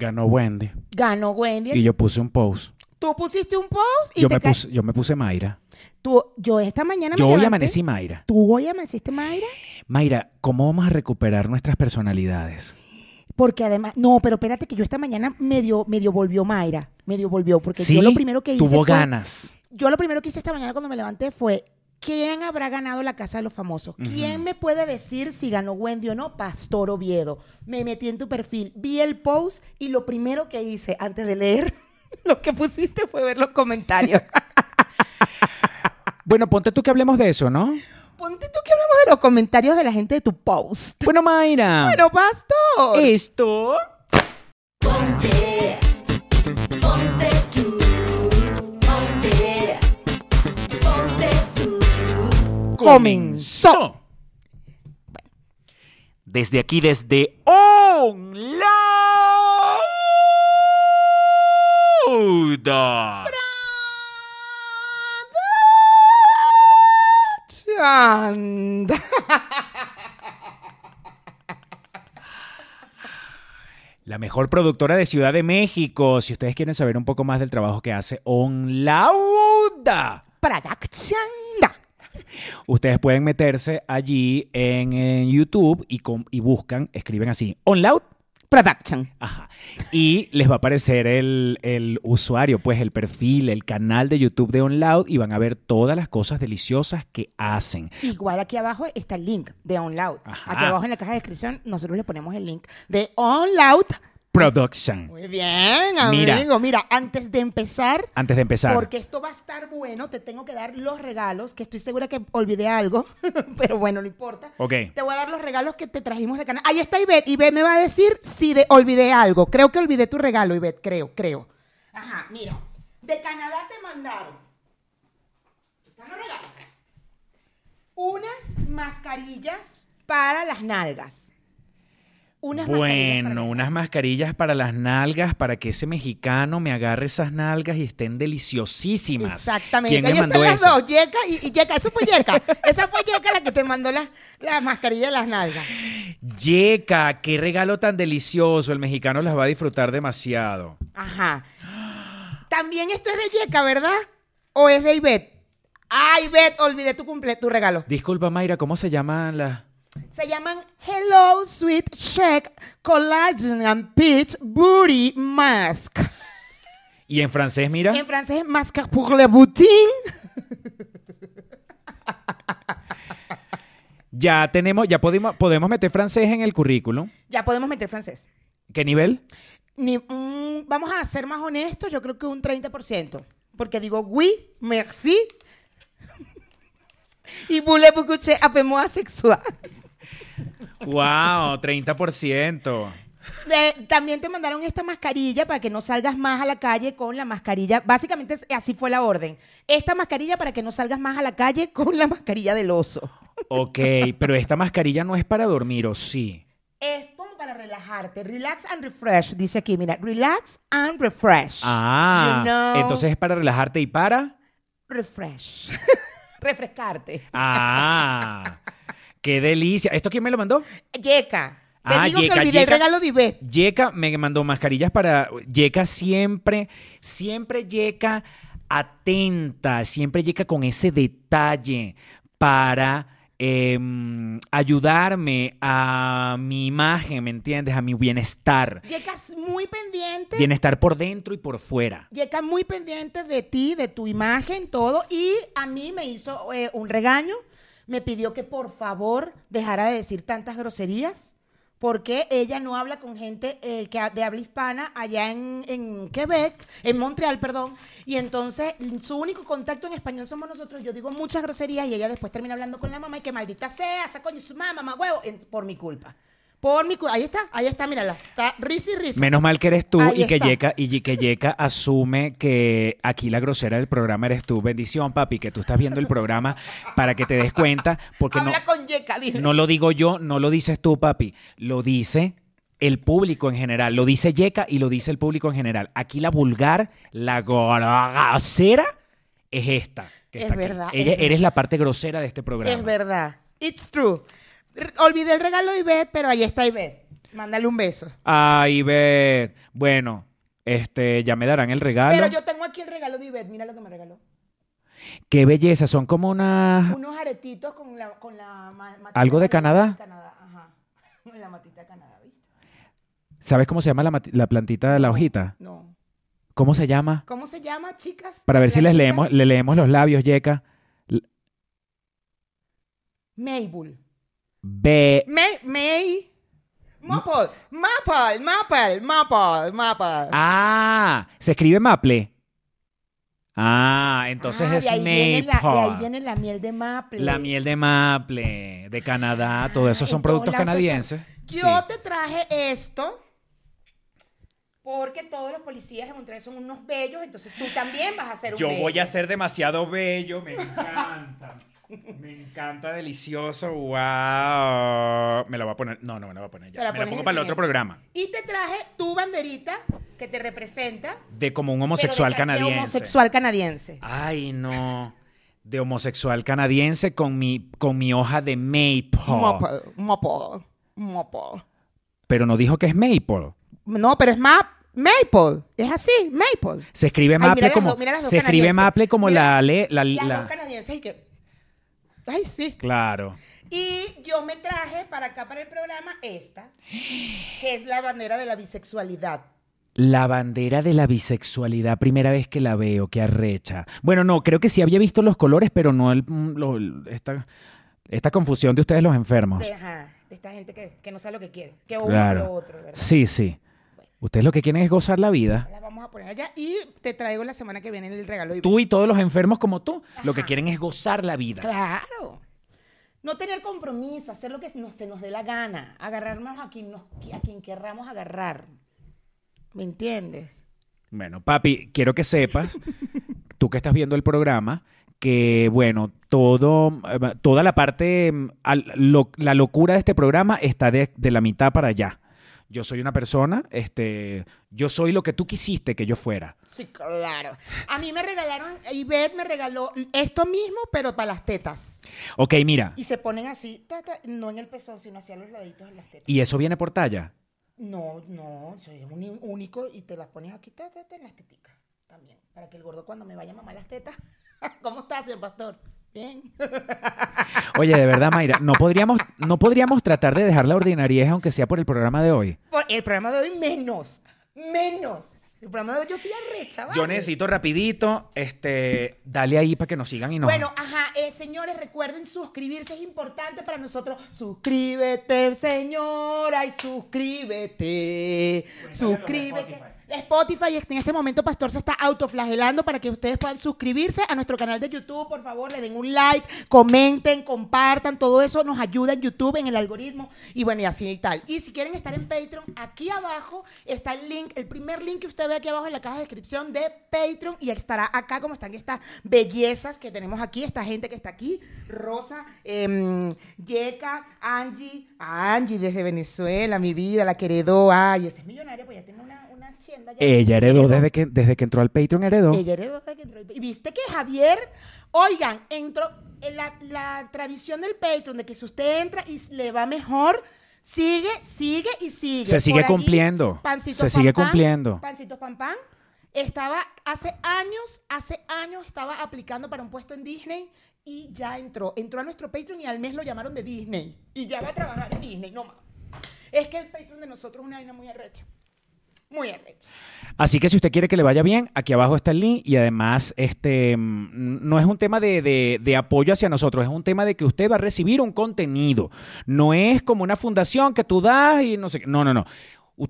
Ganó Wendy. Ganó Wendy. Y yo puse un post. Tú pusiste un post y Yo te me, ca- puse, yo me puse Mayra. Tú, yo esta mañana Yo me hoy levanté- amanecí Mayra. ¿Tú hoy amaneciste, Mayra? Mayra, ¿cómo vamos a recuperar nuestras personalidades? Porque además, no, pero espérate que yo esta mañana medio, medio volvió Mayra, medio volvió, porque Sí, yo lo primero que hice tuvo fue- ganas. yo lo primero que hice esta mañana cuando me levanté fue, ¿quién habrá ganado la Casa de los Famosos? ¿Quién me puede decir si ganó Wendy o no? Pastor Oviedo. Me metí en tu perfil, vi el post y lo primero que hice antes de leer lo que pusiste fue ver los comentarios. Bueno, ponte tú que hablemos de eso, ¿no? Ponte tú que hablamos de los comentarios de la gente de tu post. Bueno, Mayra. Bueno, Pastor. esto tú. comenzó. Desde aquí, desde. Chanda. La mejor productora de Ciudad de México. Si ustedes quieren saber un poco más del trabajo que hace Onlauda, Production. Ustedes pueden meterse allí en, en YouTube y, con- y buscan, escriben así, Onloud. Production. Ajá. Y les va a aparecer el, el usuario, pues el perfil, el canal de YouTube de OnLoud y van a ver todas las cosas deliciosas que hacen. Igual aquí abajo está el link de OnLoud. Aquí abajo en la caja de descripción nosotros le ponemos el link de OnLoud. Production. Muy bien, Mira. amigo. Mira, antes de empezar, Antes de empezar. porque esto va a estar bueno, te tengo que dar los regalos, que estoy segura que olvidé algo, pero bueno, no importa. Ok. Te voy a dar los regalos que te trajimos de canal. Ahí está Ivette. Ivette me va a decir si de, olvidé algo. Creo que olvidé tu regalo, Ivette. Creo, creo. Ajá, mira. De Canadá te mandaron. Están los regalos. espera. Unas mascarillas para las nalgas. Unas mascarillas Bueno, unas mascarillas para las nalgas, para que ese mexicano me agarre esas nalgas y estén deliciosísimas. Exactamente. ¿Quién me mandó están las dos, Yeka y, y Yeka. Eso fue Yeka. Esa fue Yeka la que te mandó las la mascarilla de las nalgas. Yeca, qué regalo tan delicioso. El mexicano las va a disfrutar demasiado. Ajá. También esto es de Yeka, ¿verdad? ¿O es de Ivette? Ah, Ivette, olvidé tu, cumple tu regalo. Disculpa, Mayra, ¿cómo se llaman las...? Se llaman Hello Sweet Check Collagen and Peach Booty Mask. Y en francés, mira. En francés, masque pour le boutin. Ya tenemos, ya podemos, podemos meter francés en el currículum. Ya podemos meter francés. ¿Qué nivel? Ni- mm, vamos a ser más honestos, yo creo que un 30%. Porque digo, oui, merci. y voulez vous coucher avec moi sexual. Wow, 30%. Eh, también te mandaron esta mascarilla para que no salgas más a la calle con la mascarilla. Básicamente así fue la orden. Esta mascarilla para que no salgas más a la calle con la mascarilla del oso. Ok, pero esta mascarilla no es para dormir, ¿o sí? Es como para relajarte. Relax and refresh, dice aquí. Mira, relax and refresh. Ah, You know. entonces es para relajarte y para... Refresh. Refrescarte. Ah, qué delicia. ¿Esto quién me lo mandó? Yeka. Te Ah, digo Yeka, que olvidé Yeka. el regalo. Yeka me mandó mascarillas para... Yeka siempre, siempre Yeka atenta, siempre Yeka con ese detalle para em, ayudarme a mi imagen, ¿me entiendes? A mi bienestar. Yeka es muy pendiente. Bienestar por dentro y por fuera. Yeka muy pendiente de ti, de tu imagen, todo. Y a mí me hizo eh, un regaño. Me pidió que por favor dejara de decir tantas groserías. Porque ella no habla con gente eh, que, de habla hispana allá en, en Quebec, en Montreal, perdón. Y entonces su único contacto en español somos nosotros. Yo digo muchas groserías y ella después termina hablando con la mamá y que maldita sea, esa coño su mamá, mamá huevo, por mi culpa. Por mi. Ahí está, ahí está, mírala. Está risa y risa. Menos mal que eres tú Ahí y que, está. Yeka, y que Yeka asume que aquí la grosera del programa eres tú. Bendición, papi, que tú estás viendo el programa para que te des cuenta, porque no, Habla con Yeka, dile. no lo digo yo, no lo dices tú, papi, lo dice el público en general, lo dice Yeka y lo dice el público en general. Aquí la vulgar, la grosera es esta. que Es está aquí. verdad, Ella, es eres la parte grosera de este programa. Es verdad. It's true. Olvidé el regalo de Ivette, pero ahí está Ivette. Mándale un beso. Ay, Ivette. Bueno, este, ya me darán el regalo. Pero yo tengo aquí el regalo de Ivette. Mira lo que me regaló. Qué belleza, son como unas... Unos aretitos con la, con la ma- matita ¿Algo de Canadá? Canadá, ajá. La matita de Canadá, ¿viste? ¿Sabes cómo se llama la, plantita de la hojita? No. ¿Cómo se llama? ¿Cómo se llama, chicas? Para ver si les leemos, le leemos los labios, Yeka. Mabel. B. May, May. Maple, Maple, Maple, Maple, Maple. Ah, se escribe maple. Ah, entonces Ah, es de ahí viene la- maple. de ahí viene la miel de maple. La miel de maple, de Canadá, todo eso son productos canadienses. Yo Sí. te traje esto porque todos los policías de Montreal son unos bellos, entonces tú también vas a ser un Yo bello. voy a ser demasiado bello, me encanta. me encanta, delicioso. Wow. Me la voy a poner. No, no me la voy a poner ya. la Me la pongo para el otro programa. Y te traje tu banderita que te representa. De como un de homosexual ca- de canadiense. homosexual canadiense. Ay, no. De homosexual canadiense con mi, con mi hoja de maple. Maple, maple, maple. Pero no dijo que es maple. No, pero es ma maple. Es así, maple. Se escribe maple como. dos- se escribe maple como Mira la, la, Las la- dos canadienses y que... Ay, sí. Claro. Y yo me traje para acá, para el programa, esta, que es la bandera de la bisexualidad. La bandera de la bisexualidad, primera vez que la veo, qué arrecha. Bueno, no, creo que sí había visto los colores, pero no el, mm, lo- el- esta, esta confusión de ustedes los enfermos. De, ajá, de esta gente que, que no sabe lo que quiere. Que uno o Claro. lo otro, ¿verdad? Sí, sí. Ustedes lo que quieren es gozar la vida. La vamos a poner allá y te traigo la semana que viene el regalo. Tú y todos los enfermos como tú, lo que quieren es gozar la vida. Claro. No tener compromiso, hacer lo que nos- se nos dé la gana, agarrarnos a quien, nos, a quien querramos agarrar. ¿Me entiendes? Bueno, papi, quiero que sepas, tú que estás viendo el programa, que bueno, todo, eh, toda la parte, mm, la locura de este programa está de, de la mitad para allá. Yo soy una persona, este, yo soy lo que tú quisiste que yo fuera. Sí, claro. A mí me regalaron, Ivette me regaló esto mismo, pero para las tetas. Ok, mira, Y se ponen así, ta, ta, no en el pezón, sino hacia los laditos de las tetas. y eso viene por talla. No, no, soy un único y te las pones aquí ta, ta, ta, en las teticas también. Para que el gordo cuando me vaya a mamar las tetas. ¿Cómo estás, señor pastor? Bien. Oye, de verdad, Mayra, no podríamos, no podríamos tratar de dejar la ordinariez aunque sea por el programa de hoy. Por el programa de hoy menos, menos. El programa de hoy yo estoy arrecha, ¿vale? Yo necesito rapidito, este, dale ahí para que nos sigan y nos... Bueno, ajá, eh, señores, recuerden suscribirse, es importante para nosotros. Suscríbete, señora, y suscríbete. Suscríbete. Spotify, en este momento Pastor se está autoflagelando para que ustedes puedan suscribirse a nuestro canal de YouTube. Por favor, le den un like, comenten, compartan. Todo eso nos ayuda en YouTube, en el algoritmo. Y bueno, y así y tal. Y si quieren estar en Patreon, aquí abajo está el link, el primer link que usted ve aquí abajo en la caja de descripción de Patreon. Y estará acá como están estas bellezas que tenemos aquí, esta gente que está aquí. Rosa, eh, Angie, Angie desde Venezuela, mi vida, la que heredó. Ay, esa es millonaria, pues ya una, una hacienda. ya. Ella heredó desde que, desde que entró al Patreon, heredó. Ella heredó desde que entró. Y viste que Javier, oigan, entró en la, la tradición del Patreon de que si usted entra y le va mejor, sigue, sigue y sigue. Se sigue Por allí, cumpliendo. Pancito Se Pan sigue cumpliendo. Pancito Pan Pan estaba hace años, hace años estaba aplicando para un puesto en Disney y ya entró. Entró a nuestro Patreon y al mes lo llamaron de Disney. Y ya va a trabajar en Disney, no más. Es que el Patreon de nosotros es una vaina muy arrecha. Muy arrecha. Así que si usted quiere que le vaya bien, aquí abajo está el link y además este mm, no es un tema de, de- de apoyo hacia nosotros, es un tema de que usted va a recibir un contenido. No es como una fundación que tú das y no sé qué. No, no, no.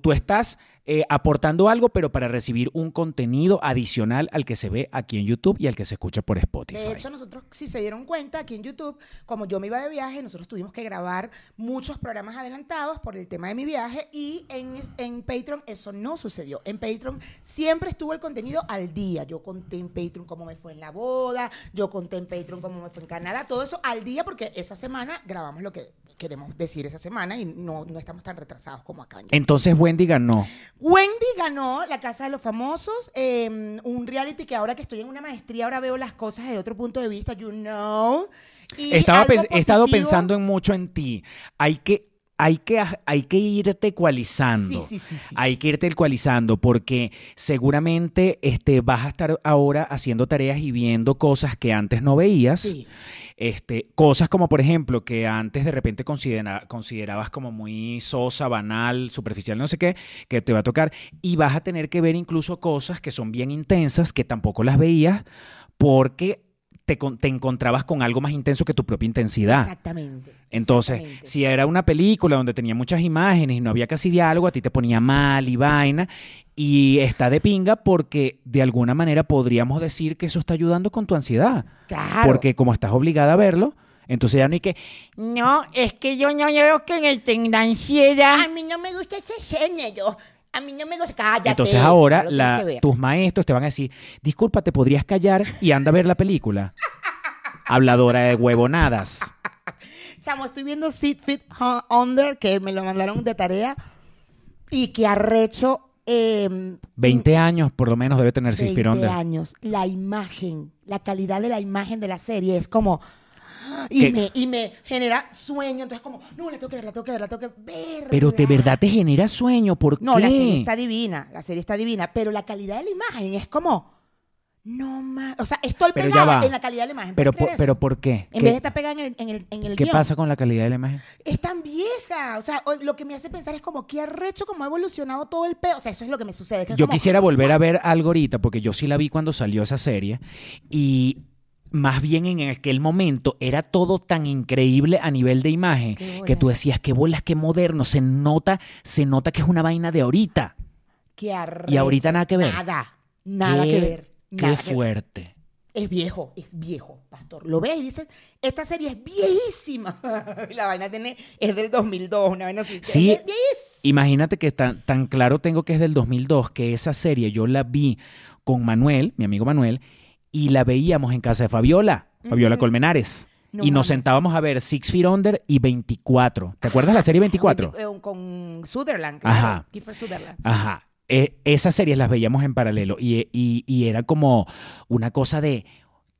Tú estás eh, aportando algo, pero para recibir un contenido adicional al que se ve aquí en YouTube y al que se escucha por Spotify. De hecho, nosotros, si se dieron cuenta, aquí en YouTube, como yo me iba de viaje, nosotros tuvimos que grabar muchos programas adelantados por el tema de mi viaje y en, en Patreon eso no sucedió. En Patreon siempre estuvo el contenido al día. Yo conté en Patreon cómo me fue en la boda, yo conté en Patreon cómo me fue en Canadá, todo eso al día porque esa semana grabamos lo que queremos decir esa semana y no, no estamos tan retrasados como acá. Entonces Wendy ganó. Wendy ganó La Casa de los Famosos, eh, un reality que ahora que estoy en una maestría, ahora veo las cosas desde otro punto de vista, you know. Y Estaba algo he estado pensando en mucho en ti. Hay que hay que, hay que irte ecualizando. Sí, sí, sí, sí, Hay que irte ecualizando porque seguramente este, vas a estar ahora haciendo tareas y viendo cosas que antes no veías. Sí. Este, cosas como, por ejemplo, que antes de repente considera- considerabas como muy sosa, banal, superficial, no sé qué, que te va a tocar. Y vas a tener que ver incluso cosas que son bien intensas, que tampoco las veías, porque te, con- te encontrabas con algo más intenso que tu propia intensidad. Exactamente. Entonces, exactamente. si era una película donde tenía muchas imágenes y no había casi diálogo, a ti te ponía mal y vaina. Y está de pinga porque de alguna manera podríamos decir que eso está ayudando con tu ansiedad. Claro. Porque como estás obligada a verlo, entonces ya no hay que... No, es que yo no quiero que me tenga ansiedad. A mí no me gusta ese género. A mí no me gusta. Cállate. Entonces ahora la- tus maestros te van a decir, disculpa, ¿te podrías callar y anda a ver la película? Habladora de huevonadas. Chamo, estoy viendo Sit Fit Under, que me lo mandaron de tarea. Y que arrecho. Eh, 20 años por lo menos debe tener 20 Feet Under. años. La imagen, la calidad de la imagen de la serie es como. Y ¿Qué? me, y me genera sueño. Entonces, como, no, la tengo que ver, la tengo que ver, la tengo que ver. Pero de verdad te genera sueño, ¿por No, qué? la serie está divina, la serie está divina, pero la calidad de la imagen es como, no más, o sea, estoy Pero pegada en la calidad de la imagen. Pero, ¿puedes creer por, pero? ¿por qué? En ¿Qué, vez de estar pegada en el, en el, en el qué guion. pasa con la calidad de la imagen? Es tan vieja, o sea, lo que me hace pensar es como, qué arrecho, cómo ha evolucionado todo el peo, o sea, eso es lo que me sucede. que Yo como, quisiera volver a ver algo ahorita, porque yo sí la vi cuando salió esa serie, y más bien en aquel momento era todo tan increíble a nivel de imagen que tú decías, qué bolas, qué moderno, se nota, se nota que es una vaina de ahorita. Qué arrecho. Y ahorita nada que ver. Nada, nada Qué- que ver. Qué ver. fuerte. Es viejo, es viejo, pastor. Lo ves y dices, esta serie es viejísima. la vaina tiene, es del 2002, una vaina así. Sí. Es. Imagínate que tan, tan claro tengo que es del 2002, que esa serie yo la vi con Manuel, mi amigo Manuel, y la veíamos en casa de Fabiola, Fabiola. Colmenares. No y nos sentábamos a ver Six Feet Under y 24. ¿Te acuerdas la serie 24? Eh, Con Sutherland, claro. Ajá. Sutherland. Ajá. Eh, esas series las veíamos en paralelo y, y- y era como una cosa de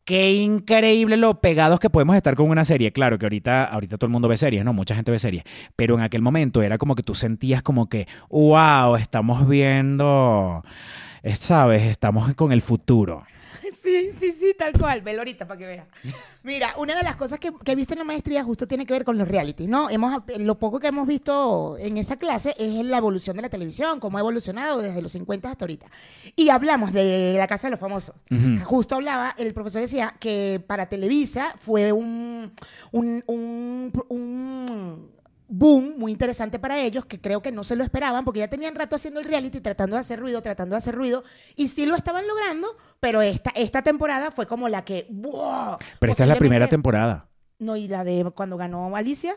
qué increíble lo pegados que podemos estar con una serie. Claro que ahorita, ahorita todo el mundo ve series, ¿no? Mucha gente ve series. Pero en aquel momento era como que tú sentías como que, wow, estamos viendo, eh, ¿sabes? Estamos con el futuro. Sí, sí, sí, tal cual. Velo ahorita para que veas. Mira, una de las cosas que, que he visto en la maestría justo tiene que ver con los realities, ¿no? Hemos, lo poco que hemos visto en esa clase es la evolución de la televisión, cómo ha evolucionado desde los 50 hasta ahorita. Y hablamos de la Casa de los Famosos. Justo hablaba, el profesor decía que para Televisa fue un, un, un, un boom muy interesante para ellos, que creo que no se lo esperaban, porque ya tenían rato haciendo el reality, tratando de hacer ruido, tratando de hacer ruido, y sí lo estaban logrando, pero esta, esta temporada fue como la que... ¡wow! Pero esta es la primera temporada. No, y la de cuando ganó Alicia.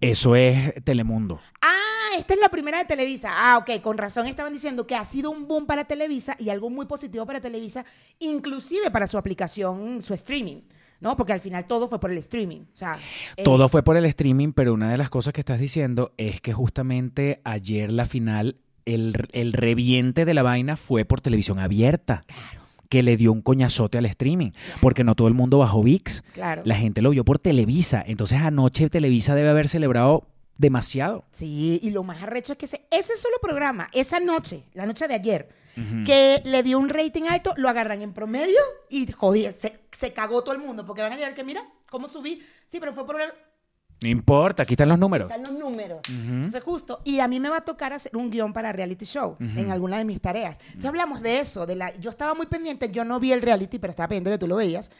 Eso es Telemundo. Ah, esta es la primera de Televisa. Ah, ok, con razón estaban diciendo que ha sido un boom para Televisa y algo muy positivo para Televisa, inclusive para su aplicación, su streaming, ¿no? Porque al final todo fue por el streaming. O sea, eh, Todo fue por el streaming, pero una de las cosas que estás diciendo es que justamente ayer la final, el, el reviente de la vaina fue por televisión abierta. Que le dio un coñazote al streaming. Porque no todo el mundo bajó VIX. Claro. La gente lo vio por Televisa. Entonces anoche Televisa debe haber celebrado demasiado. Sí, y lo más arrecho es que ese, ese solo programa, esa noche, la noche de ayer, que le dio un rating alto, lo agarran en promedio y joder, se, se cagó todo el mundo, porque van a llegar que mira cómo subí. Sí, pero fue por el- No importa, aquí están los números. están los números. Ujú. Entonces, justo. Y a mí me va a tocar hacer un guion para reality show en alguna de mis tareas. Ya hablamos de eso. De la, yo estaba muy pendiente, yo no vi el reality, pero estaba pendiente que tú lo veías.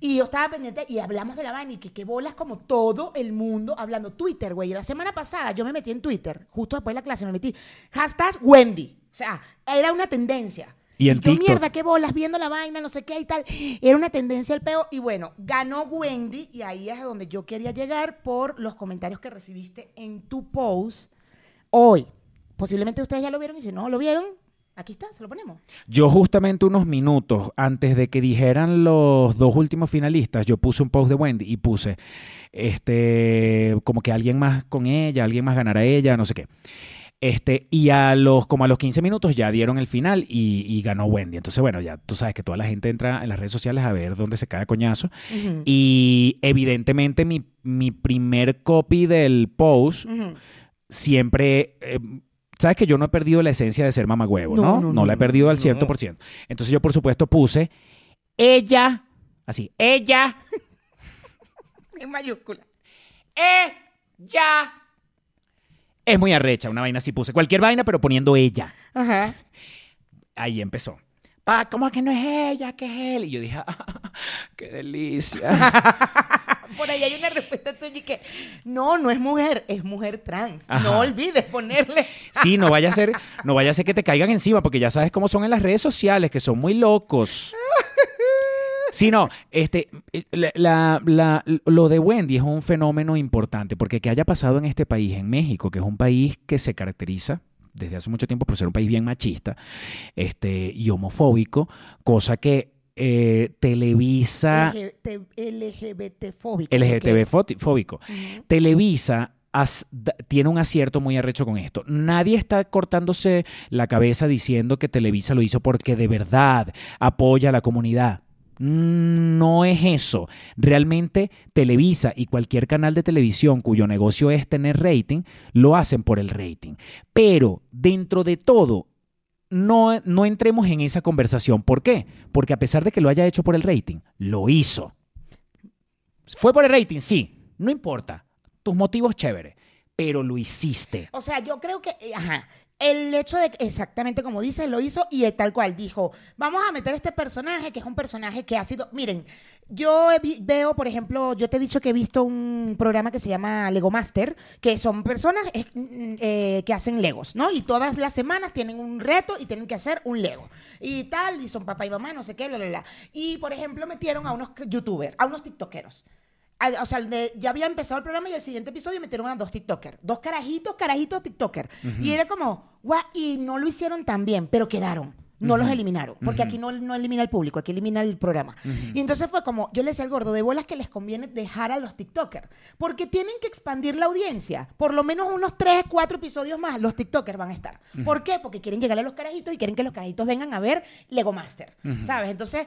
Y yo estaba pendiente y hablamos de la vaina y que, que bolas como todo el mundo hablando. Twitter, güey. La semana pasada yo me metí en Twitter, justo después de la clase me metí. Hashtag Wendy. O sea, era una tendencia. Y en yo, TikTok. mierda, qué bolas, viendo la vaina, no sé qué y tal. Era una tendencia el peo. Y bueno, ganó Wendy y ahí es a donde yo quería llegar por los comentarios que recibiste en tu post hoy. Posiblemente ustedes ya lo vieron y si no lo vieron, aquí está, se lo ponemos. Yo justamente unos minutos antes de que dijeran los dos últimos finalistas, yo puse un post de Wendy y puse este como que alguien más con ella, alguien más ganará ella, no sé qué. Este, y a los, como a los 15 minutos ya dieron el final y, y ganó Wendy. Entonces, bueno, ya tú sabes que toda la gente entra en las redes sociales a ver dónde se cae coñazo. Y evidentemente mi, mi primer copy del post siempre... eh, Sabes que yo no he perdido la esencia de ser mamagüevo, ¿no? No, No, no, no, la he perdido al no. 100%. Entonces yo, por supuesto, puse ella, así, ella, En mayúscula. ella. Es muy arrecha, una vaina así puse. Cualquier vaina, pero poniendo ella. Ajá. Ahí empezó. Pa, ¿cómo que no es ella? que es él? Y yo dije, "Ah, qué delicia. Por ahí hay una respuesta tuya y que no, no es mujer, es mujer trans. Ajá. No olvides ponerle. Sí, no vaya a ser, no vaya a ser que te caigan encima, porque ya sabes cómo son en las redes sociales, que son muy locos. Sí, no, este, la- la- la- lo de Wendy es un fenómeno importante, porque que haya pasado en este país, en México, que es un país que se caracteriza desde hace mucho tiempo por ser un país bien machista este, y homofóbico, cosa que eh, Televisa... LGBT fóbico. LGTB foti- fóbico. Televisa as- tiene un acierto muy arrecho con esto. Nadie está cortándose la cabeza diciendo que Televisa lo hizo porque de verdad apoya a la comunidad. Mm, No es eso. Realmente Televisa y cualquier canal de televisión cuyo negocio es tener rating, lo hacen por el rating. Pero dentro de todo, no, no entremos en esa conversación. ¿Por qué? Porque a pesar de que lo haya hecho por el rating, lo hizo. ¿Fue por el rating? Sí. No importa. Tus motivos, chévere. Pero lo hiciste. O sea, yo creo que, eh, ajá, el hecho de que exactamente como dice, lo hizo y tal cual dijo, vamos a meter este personaje, que es un personaje que ha sido, miren, yo veo, por ejemplo, yo te he dicho que he visto un programa que se llama Lego Master, que son personas eh, mm, eh, que hacen Legos, ¿no? Y todas las semanas tienen un reto y tienen que hacer un Lego. Y tal, y son papá y mamá, no sé qué, bla, bla, bla. Y, por ejemplo, metieron a unos youtubers, a unos tiktokeros. O sea, de- ya había empezado el programa y el siguiente episodio metieron a dos TikTokers. Dos carajitos, carajitos TikToker. Y era como, guau, y no lo hicieron tan bien, pero quedaron. No los eliminaron, porque aquí no, no elimina el público, aquí elimina el programa. Y entonces fue como, yo le decía al gordo, de bolas que les conviene dejar a los TikTokers, porque tienen que expandir la audiencia. Por lo menos unos 3, 4 episodios más, los TikTokers van a estar. ¿Por qué? Porque quieren llegarle a los carajitos y quieren que los carajitos vengan a ver Lego Master, ¿sabes? Entonces,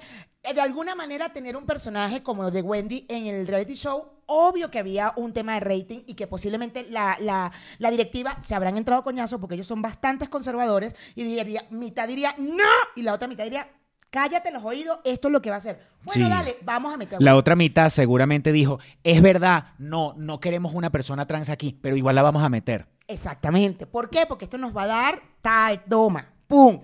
de alguna manera, tener un personaje como el de Wendy en el reality show, obvio que había un tema de rating y que posiblemente la, la- la directiva se habrán entrado a coñazo porque ellos son bastantes conservadores y diría, mitad diría no y la otra mitad diría cállate los oídos, esto es lo que va a hacer. Bueno, Sí. dale, vamos a meter. La otra mitad seguramente dijo, es verdad, no, no queremos una persona trans aquí, pero igual la vamos a meter. Exactamente. ¿Por qué? Porque esto nos va a dar tal, toma, pum.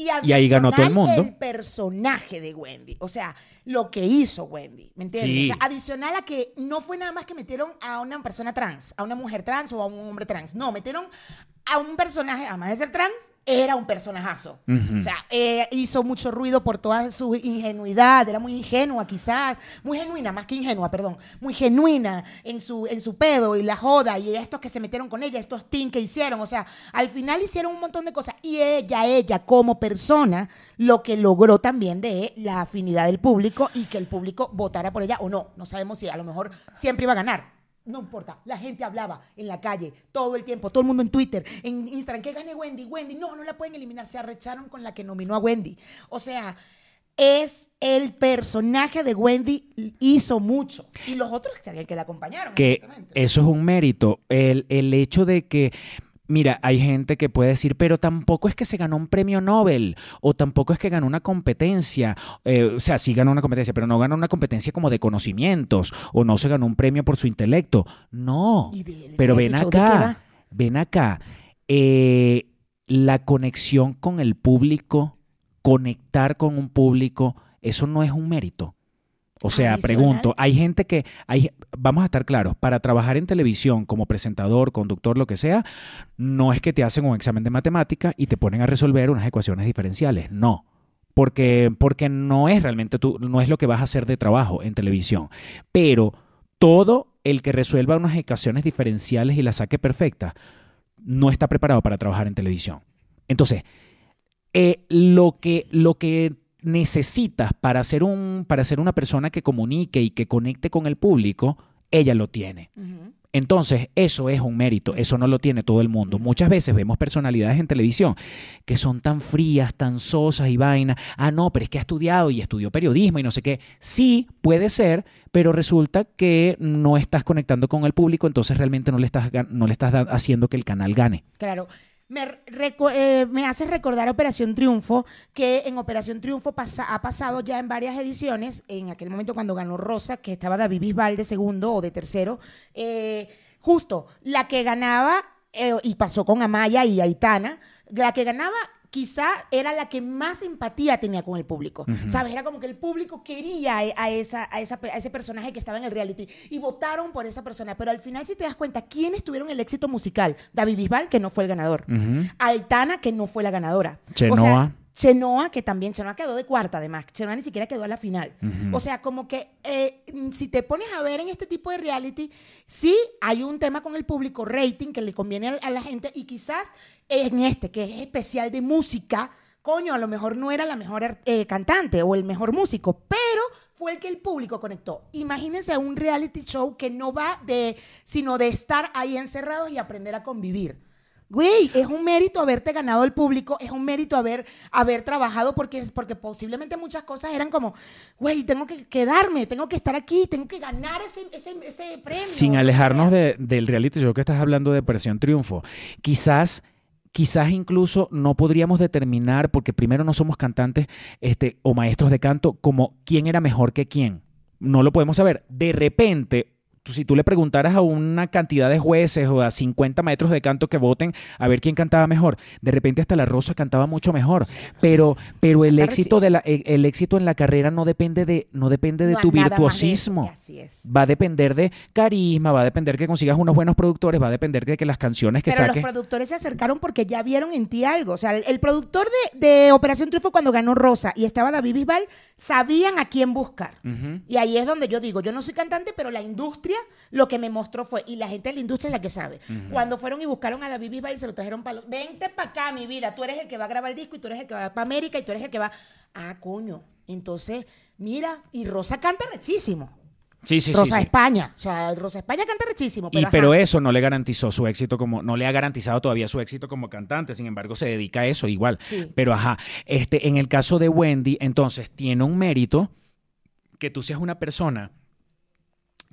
Y, Y ahí ganó todo el mundo. El personaje de Wendy, o sea, lo que hizo Wendy, ¿me entiendes? Sí. O sea, adicional a que no fue nada más que metieron a una persona trans, a una mujer trans o a un hombre trans. No, metieron a un personaje, además de ser trans, era un personajazo. Ujú. O sea, eh, hizo mucho ruido por toda su ingenuidad, era muy ingenua quizás, muy genuina, más que ingenua, perdón, muy genuina en su, en su pedo y la joda y estos que se metieron con ella, estos team que hicieron, o sea, al final hicieron un montón de cosas y ella, ella como persona, lo que logró también de la afinidad del público y que el público votara por ella o no, no sabemos si a lo mejor siempre iba a ganar. No importa, la gente hablaba en la calle todo el tiempo, todo el mundo en Twitter, en Instagram, que gane Wendy, Wendy, no, no la pueden eliminar, se arrecharon con la que nominó a Wendy. O sea, es el personaje de Wendy hizo mucho. Y los otros que, que la acompañaron. que eso es un mérito. El, el hecho de que, mira, hay gente que puede decir, pero tampoco es que se ganó un premio Nobel o tampoco es que ganó una competencia. Eh, o sea, sí ganó una competencia, pero no ganó una competencia como de conocimientos o no se ganó un premio por su intelecto. No. ¿Y del Pero ven acá, ven acá. Eh, la conexión con el público, conectar con un público, eso no es un mérito. O sea, Adicional. pregunto, hay gente que, hay, vamos a estar claros, para trabajar en televisión como presentador, conductor, lo que sea, no es que te hacen un examen de matemática y te ponen a resolver unas ecuaciones diferenciales, no. Porque, porque no es realmente tú, no es lo que vas a hacer de trabajo en televisión. Pero todo el que resuelva unas ecuaciones diferenciales y las saque perfectas, no está preparado para trabajar en televisión. Entonces, eh, lo, que, lo que necesitas para ser, un, para ser una persona que comunique y que conecte con el público, ella lo tiene. Entonces, eso es un mérito, eso no lo tiene todo el mundo. Muchas veces vemos personalidades en televisión que son tan frías, tan sosas y vaina. Ah, no, pero es que ha estudiado y estudió periodismo y no sé qué. Sí, puede ser, pero resulta que no estás conectando con el público, entonces realmente no le estás, no le estás haciendo que el canal gane. Claro. Me, eh, hace recordar Operación Triunfo, que en Operación Triunfo pasa- ha pasado ya en varias ediciones, en aquel momento cuando ganó Rosa, que estaba David Bisbal de segundo o de tercero, eh, justo la que ganaba, eh, y pasó con Amaya y Aitana, la que ganaba quizá era la que más empatía tenía con el público, ¿sabes? Era como que el público quería a, a esa, a, esa, a ese personaje que estaba en el reality y votaron por esa persona, pero al final si te das cuenta, ¿quiénes tuvieron el éxito musical? David Bisbal, que no fue el ganador. Ujú. Aitana, que no fue la ganadora. Chenoa. O sea, Chenoa, que también, Chenoa quedó de cuarta además. Chenoa ni siquiera quedó a la final. O sea, como que eh, si te pones a ver en este tipo de reality, sí hay un tema con el público, rating, que le conviene a, a la gente y quizás en este, que es especial de música, coño, a lo mejor no era la mejor eh, cantante o el mejor músico, pero fue el que el público conectó. Imagínense un reality show que no va de, sino de estar ahí encerrados y aprender a convivir. Güey, es un mérito haberte ganado el público, es un mérito haber, haber trabajado porque, porque posiblemente muchas cosas eran como, güey, tengo que quedarme, tengo que estar aquí, tengo que ganar ese, ese, ese premio. Sin alejarnos sea. de- del reality show que estás hablando de Operación Triunfo, quizás, quizás incluso no podríamos determinar, porque primero no somos cantantes este, o maestros de canto, como quién era mejor que quién. No lo podemos saber. De repente, si tú le preguntaras a una cantidad de jueces o a 50 maestros de canto que voten a ver quién cantaba mejor, de repente hasta la Rosa cantaba mucho mejor. Pero, pero el éxito de la, el, el éxito en la carrera no depende de, no depende de No, tu de virtuosismo Así es. va a depender de carisma, va a depender que consigas unos buenos productores, va a depender de que las canciones que Pero saques. los productores se acercaron porque ya vieron en ti algo. O sea, el, el productor de, de Operación Triunfo cuando ganó Rosa y estaba David Bisbal, sabían a quién buscar. Y ahí es donde yo digo, yo no soy cantante, pero la industria lo que me mostró fue, y la gente de la industria es la que sabe. Cuando fueron y buscaron a David Bisbal y se lo trajeron para los, vente para acá, mi vida, tú eres el que va a grabar el disco y tú eres el que va para América y tú eres el que va, ah, coño. Entonces, mira, y Rosa canta rechísimo. Sí, sí, sí, Rosa sí. España, o sea, Rosa España canta rechísimo. Y Pero, ajá. pero eso no le garantizó su éxito como, no le ha garantizado todavía su éxito como cantante, sin embargo se dedica a eso igual. Pero ajá, este, en el caso de Wendy, entonces tiene un mérito que tú seas una persona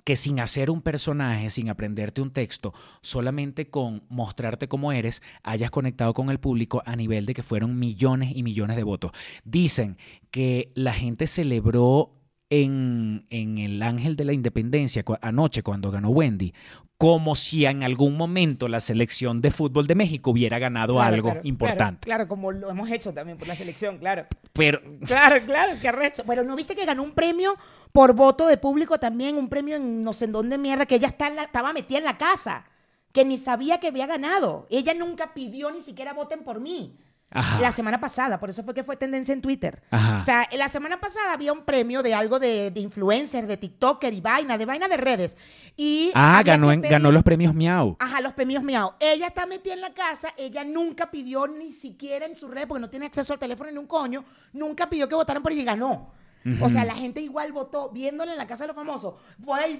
que sin hacer un personaje, sin aprenderte un texto, solamente con mostrarte cómo eres, hayas conectado con el público a nivel de que fueron millones y millones de votos. Dicen que la gente celebró en, en el Ángel de la Independencia anoche cuando ganó Wendy, como si en algún momento la selección de fútbol de México hubiera ganado Claro, algo claro, importante. Claro, claro, como lo hemos hecho también por la selección, claro. Pero Claro, claro, qué arrecho. Pero ¿no viste que ganó un premio por voto de público también? Un premio en no sé en dónde mierda, que ella está en la- estaba metida en la casa, que ni sabía que había ganado. Ella nunca pidió ni siquiera voten por mí. Ajá. La semana pasada, por eso fue que fue tendencia en Twitter. Ajá. O sea, la semana pasada había un premio de algo de, de influencer, de TikToker y vaina, de vaina de redes. Y Ah, ganó, en- ganó los premios Miau. Ajá, los premios miau. Ella está metida en la casa, ella nunca pidió ni siquiera en su red, porque no tiene acceso al teléfono ni un coño, nunca pidió que votaran por ella y ganó. O sea, la gente igual votó, viéndola en la casa de los famosos. Eh,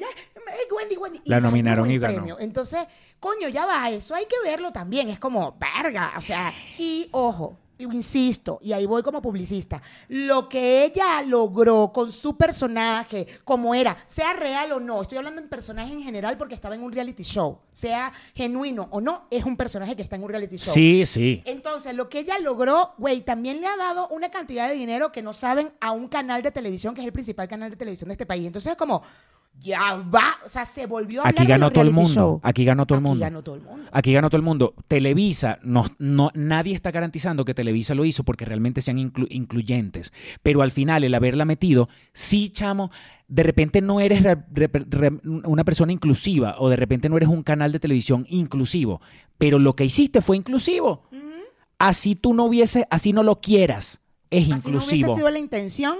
Wendy, Wendy. La nominaron y ganó. premio. Entonces, coño, ya va, eso hay que verlo también. Es como, verga. O sea, y ojo, insisto, y ahí voy como publicista, lo que ella logró con su personaje, como era, sea real o no, estoy hablando en personaje en general porque estaba en un reality show, sea genuino o no, es un personaje que está en un reality show. Sí, sí. Entonces, lo que ella logró, güey, también le ha dado una cantidad de dinero que no saben a un canal de televisión, que es el principal canal de televisión de este país. Entonces, es como, ya va, o sea, se volvió a Aquí de ganó los todo el mundo. show. Aquí ganó todo el Aquí mundo. ganó todo el mundo. Aquí ganó todo el mundo. Televisa, no, no, nadie está garantizando que Televisa lo hizo porque realmente sean inclu- incluyentes. Pero al final, el haberla metido, sí, chamo, de repente no eres re- re- re- una persona inclusiva o de repente no eres un canal de televisión inclusivo. Pero lo que hiciste fue inclusivo. Así tú no hubiese, así no lo quieras, es Así no hubiese inclusivo. sido la intención,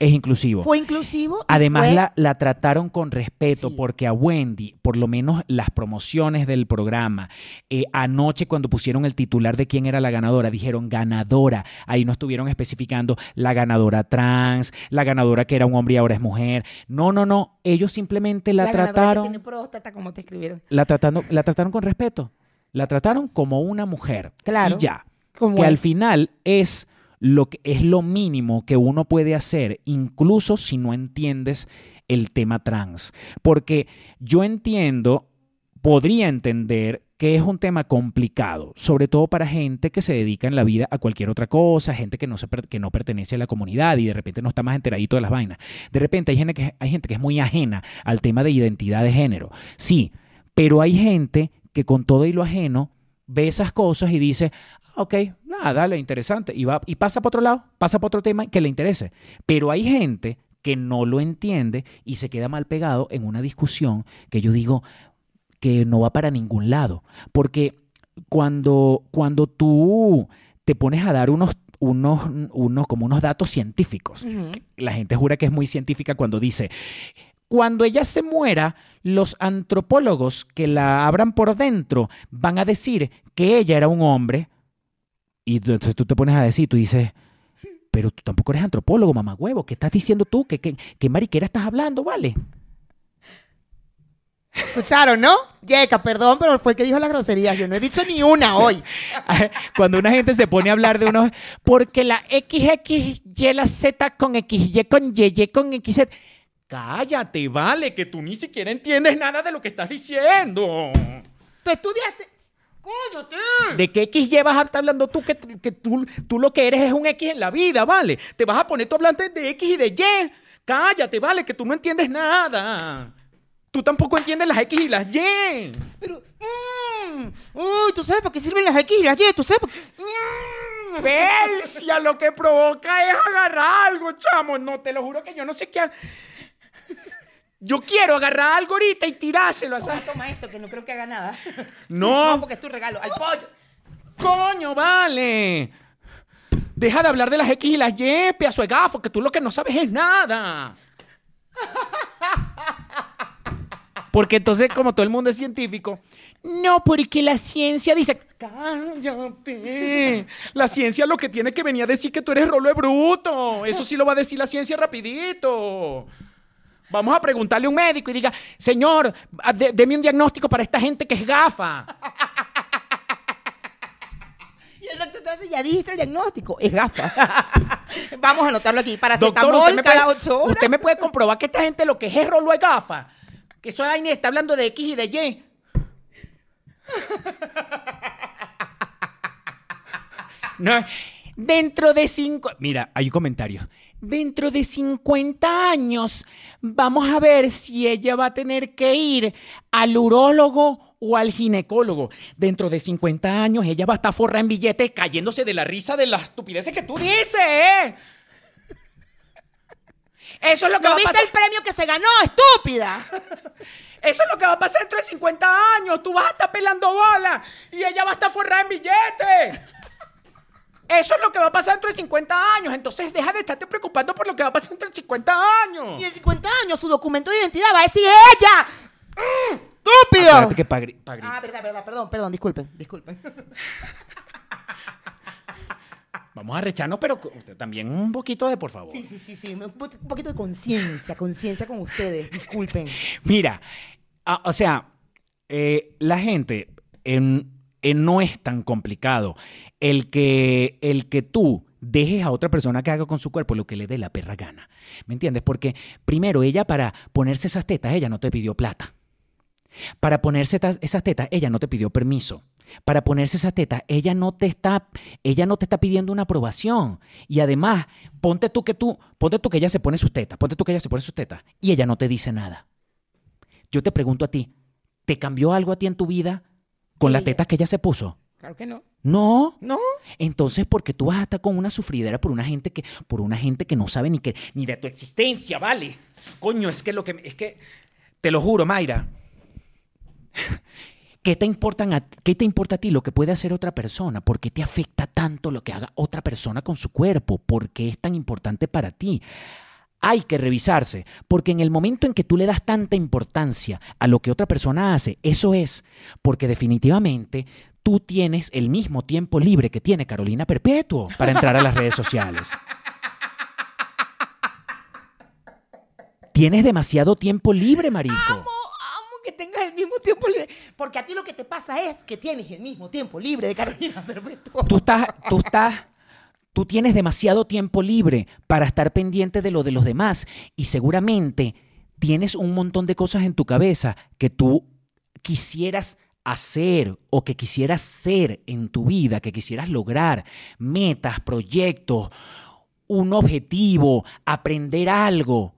Es inclusivo. Fue inclusivo. Además, fue- la, la trataron con respeto Sí. porque a Wendy, por lo menos las promociones del programa, eh, anoche cuando pusieron el titular de quién era la ganadora, dijeron ganadora. Ahí no estuvieron especificando la ganadora trans, la ganadora que era un hombre y ahora es mujer. No, no, no. Ellos simplemente la, que trataron, tiene próstata, como te escribieron. la, tratando, la trataron con respeto. La trataron como una mujer. Claro. Y ya. Como que al final es lo que es lo mínimo que uno puede hacer, incluso si no entiendes el tema trans. Porque yo entiendo, podría entender que es un tema complicado, sobre todo para gente que se dedica en la vida a cualquier otra cosa, gente que no, se que no pertenece a la comunidad y de repente no está más enteradito de las vainas. De repente hay gente que, hay gente que es muy ajena al tema de identidad de género. Sí, pero hay gente que con todo y lo ajeno ve esas cosas y dice, "Ah, ok, nada, dale, interesante, y, va, y pasa para otro lado, pasa para otro tema que le interese. Pero hay gente que no lo entiende y se queda mal pegado en una discusión que yo digo que no va para ningún lado. Porque cuando, cuando tú te pones a dar unos, unos, unos, como unos datos científicos, la gente jura que es muy científica cuando dice, cuando ella se muera, los antropólogos que la abran por dentro van a decir que ella era un hombre. Y entonces tú te pones a decir, tú dices, pero tú tampoco eres antropólogo, mamá huevo, ¿qué estás diciendo tú? ¿Qué, qué, qué mariquera estás hablando, vale? ¿Escucharon, no? Yeca, perdón, pero fue el que dijo las groserías. Yo no he dicho ni una hoy. Cuando una gente se pone a hablar de unos... Porque la XXY la Z con XY con YY con XZ. Cállate, vale, que tú ni siquiera entiendes nada de lo que estás diciendo. Tú estudiaste. ¡Cállate! ¿De qué XY vas a estar hablando tú? Que, que tú, tú lo que eres es un X en la vida, ¿vale? Te vas a poner tú hablando de X y de Y. Cállate, ¿vale? Que tú no entiendes nada. Tú tampoco entiendes las X y las Y. Pero. mm, uy, ¿tú sabes para qué sirven las X y las Y? ¿Tú sabes para qué? Mm. Persia, lo que provoca es agarrar algo, chamo. No, te lo juro que yo no sé qué. Yo quiero agarrar algo ahorita y tirárselo a esa... toma esto, que no creo que haga nada. No. No, porque es tu regalo. ¡Al pollo! Coño, vale. Deja de hablar de las X y las Y, pedazo de gafo, que tú lo que no sabes es nada. Porque entonces, como todo el mundo es científico, No, porque la ciencia dice. cállate. La ciencia lo que tiene que venir a decir que tú eres rolo de bruto. Eso sí lo va a decir la ciencia rapidito. Vamos a preguntarle a un médico y diga, señor, a- de- deme un diagnóstico para esta gente que es gafa. Y el doctor te dice, ya dijiste el diagnóstico. Es gafa. Vamos a anotarlo aquí. Para Doctor, usted me, cada puede, ocho horas. usted me puede comprobar que esta gente lo que es es rolo de gafa. Que eso ahí está hablando de X y de Y. No, dentro de cinco... Mira, hay un comentario. Dentro de 50 años vamos a ver si ella va a tener que ir al urólogo O al ginecólogo. Dentro de 50 años ella va a estar forrada en billetes cayéndose de la risa de las estupideces que tú dices. Eso es lo que ¿No va a viste pasar. el premio que se ganó, estúpida? Eso es lo que va a pasar dentro de 50 años. Tú vas a estar pelando bolas y ella va a estar forrada en billetes. Eso es lo que va a pasar dentro de 50 años. Entonces deja de estarte preocupando por lo que va a pasar dentro de 50 años. Y en 50 años su documento de identidad va a decir ella. ¡Mm! ¡Estúpido! Que pa' gri- pa' gri- Ah, verdad, verdad, perdón, perdón, disculpen, disculpen. Vamos a recharnos, pero co- también un poquito de por favor. Sí, sí, sí, sí, un po- un poquito de conciencia, conciencia con ustedes, disculpen. Mira, ah, o sea, eh, la gente en- en no es tan complicado el que, el que tú dejes a otra persona que haga con su cuerpo lo que le dé la perra gana. ¿Me entiendes? Porque primero ella para ponerse esas tetas, ella no te pidió plata. Para ponerse esas tetas, ella no te pidió permiso. Para ponerse esas tetas, ella no te está, ella no te está pidiendo una aprobación. Y además, ponte tú que tú, ponte tú que ella se pone sus tetas, ponte tú que ella se pone sus tetas y ella no te dice nada. Yo te pregunto a ti, ¿te cambió algo a ti en tu vida con las tetas que ella se puso? Claro que no. No. No. Entonces, ¿por qué tú vas a estar con una sufridera por una gente que, por una gente que no sabe ni que, ni de tu existencia, vale? Coño, es que lo que, es que, te lo juro, Mayra. ¿Qué te, importan a, ¿Qué te importa a ti lo que puede hacer otra persona? ¿Por qué te afecta tanto lo que haga otra persona con su cuerpo? ¿Por qué es tan importante para ti? hay que revisarse, porque en el momento en que tú le das tanta importancia a lo que otra persona hace, eso es porque definitivamente tú tienes el mismo tiempo libre que tiene Carolina Perpetuo para entrar a las redes sociales. Tienes demasiado tiempo libre, marico. Amo, amo que tengas el mismo tiempo libre. Porque a ti lo que te pasa es que tienes el mismo tiempo libre de Carolina Perpetuo. Tú estás, tú estás, tú tienes demasiado tiempo libre para estar pendiente de lo de los demás y seguramente tienes un montón de cosas en tu cabeza que tú quisieras hacer o que quisieras ser en tu vida, que quisieras lograr, metas, proyectos, un objetivo, aprender algo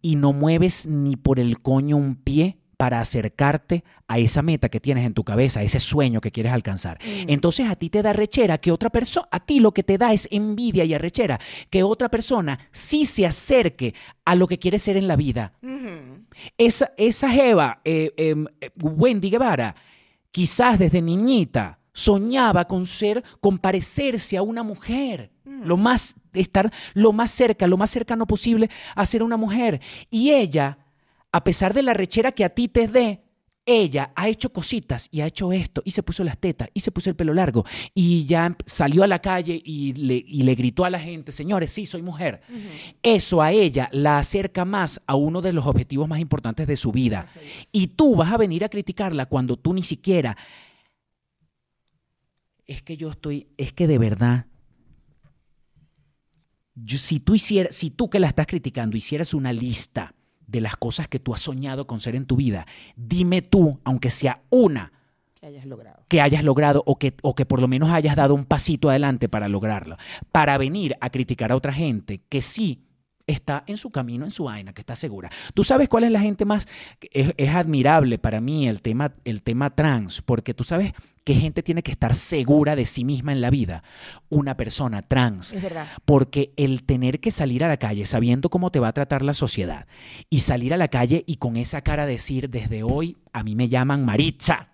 y no mueves ni por el coño un pie para acercarte a esa meta que tienes en tu cabeza, a ese sueño que quieres alcanzar. Entonces a ti te da rechera que otra persona, a ti lo que te da es envidia y arrechera que otra persona sí se acerque a lo que quiere ser en la vida. Esa, esa Jeva, eh, em, eh, Wendy Guevara, quizás desde niñita soñaba con ser, con parecerse a una mujer. Lo más, estar lo más cerca, lo más cercano posible a ser una mujer. Y ella, a pesar de la rechera que a ti te dé, ella ha hecho cositas y ha hecho esto y se puso las tetas y se puso el pelo largo y ya em- salió a la calle y le, y le gritó a la gente, señores, sí, soy mujer. Eso a ella la acerca más a uno de los objetivos más importantes de su vida. Y tú vas a venir a criticarla cuando tú ni siquiera... Es que yo estoy, es que de verdad, yo- si tú hicieras, si tú que la estás criticando hicieras una lista de las cosas que tú has soñado con ser en tu vida, dime tú, aunque sea una, Que hayas logrado. que hayas logrado o que, o que por lo menos hayas dado un pasito adelante para lograrlo, para venir a criticar a otra gente que sí está en su camino, en su vaina, que está segura. ¿Tú sabes cuál es la gente más? Es, es admirable para mí el tema, el tema trans, porque tú sabes qué gente tiene que estar segura de sí misma en la vida. Una persona trans. Es verdad. Porque el tener que salir a la calle sabiendo cómo te va a tratar la sociedad y salir a la calle y con esa cara decir, desde hoy a mí me llaman Maritza.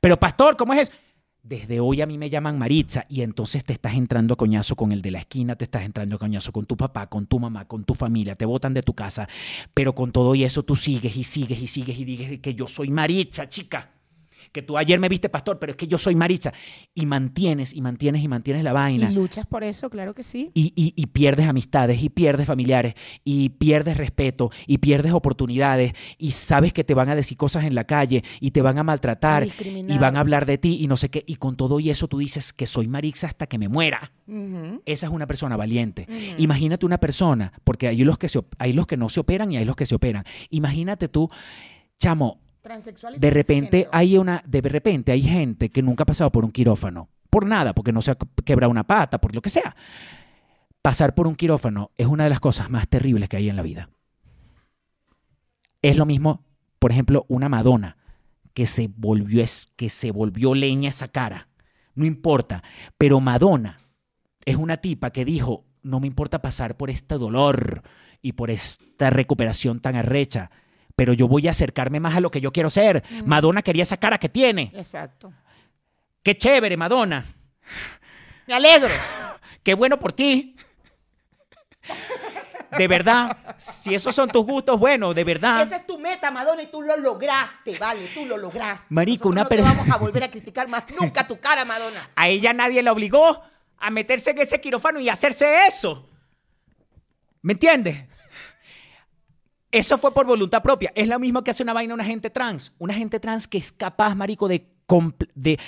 Pero pastor, ¿cómo es eso? Desde hoy a mí me llaman Maritza y entonces te estás entrando a coñazo con el de la esquina, te estás entrando a coñazo con tu papá, con tu mamá, con tu familia, te botan de tu casa, pero con todo y eso tú sigues y sigues y sigues y dices que yo soy Maritza, chica. Que tú ayer me viste pastor, pero es que yo soy Maritza. Y mantienes y mantienes y mantienes la vaina. Y luchas por eso, claro que sí. Y, y- y pierdes amistades, y pierdes familiares, y pierdes respeto, y pierdes oportunidades, y sabes que te van a decir cosas en la calle, y te van a maltratar, y van a hablar de ti, y no sé qué, y con todo y eso tú dices que soy Marixa hasta que me muera. Esa es una persona valiente. Imagínate una persona, porque hay los, que se, hay los que no se operan y hay los que se operan. Imagínate tú, chamo, Transexual y de repente hay una, de repente hay gente que nunca ha pasado por un quirófano, por nada, porque no se ha quebrado una pata, por lo que sea. Pasar por un quirófano es una de las cosas más terribles que hay en la vida. Es lo mismo, por ejemplo, una Madonna que se volvió, es, que se volvió leña esa cara. No importa, pero Madonna es una tipa que dijo, no me importa pasar por este dolor y por esta recuperación tan arrecha, pero yo voy a acercarme más a lo que yo quiero ser. Madonna quería esa cara que tiene. Exacto. Qué chévere, Madonna. Me alegro. Qué bueno por ti. De verdad, si esos son tus gustos, bueno, de verdad. Esa es tu meta, Madonna, y tú lo lograste, vale, tú lo lograste. Marico, Nosotros una no te vamos a volver a criticar más nunca tu cara, Madonna. A ella nadie la obligó a meterse en ese quirófano y hacerse eso. ¿Me entiendes? Eso fue por voluntad propia. Es lo mismo que hace una vaina una gente trans. Una gente trans que es capaz, marico, de, de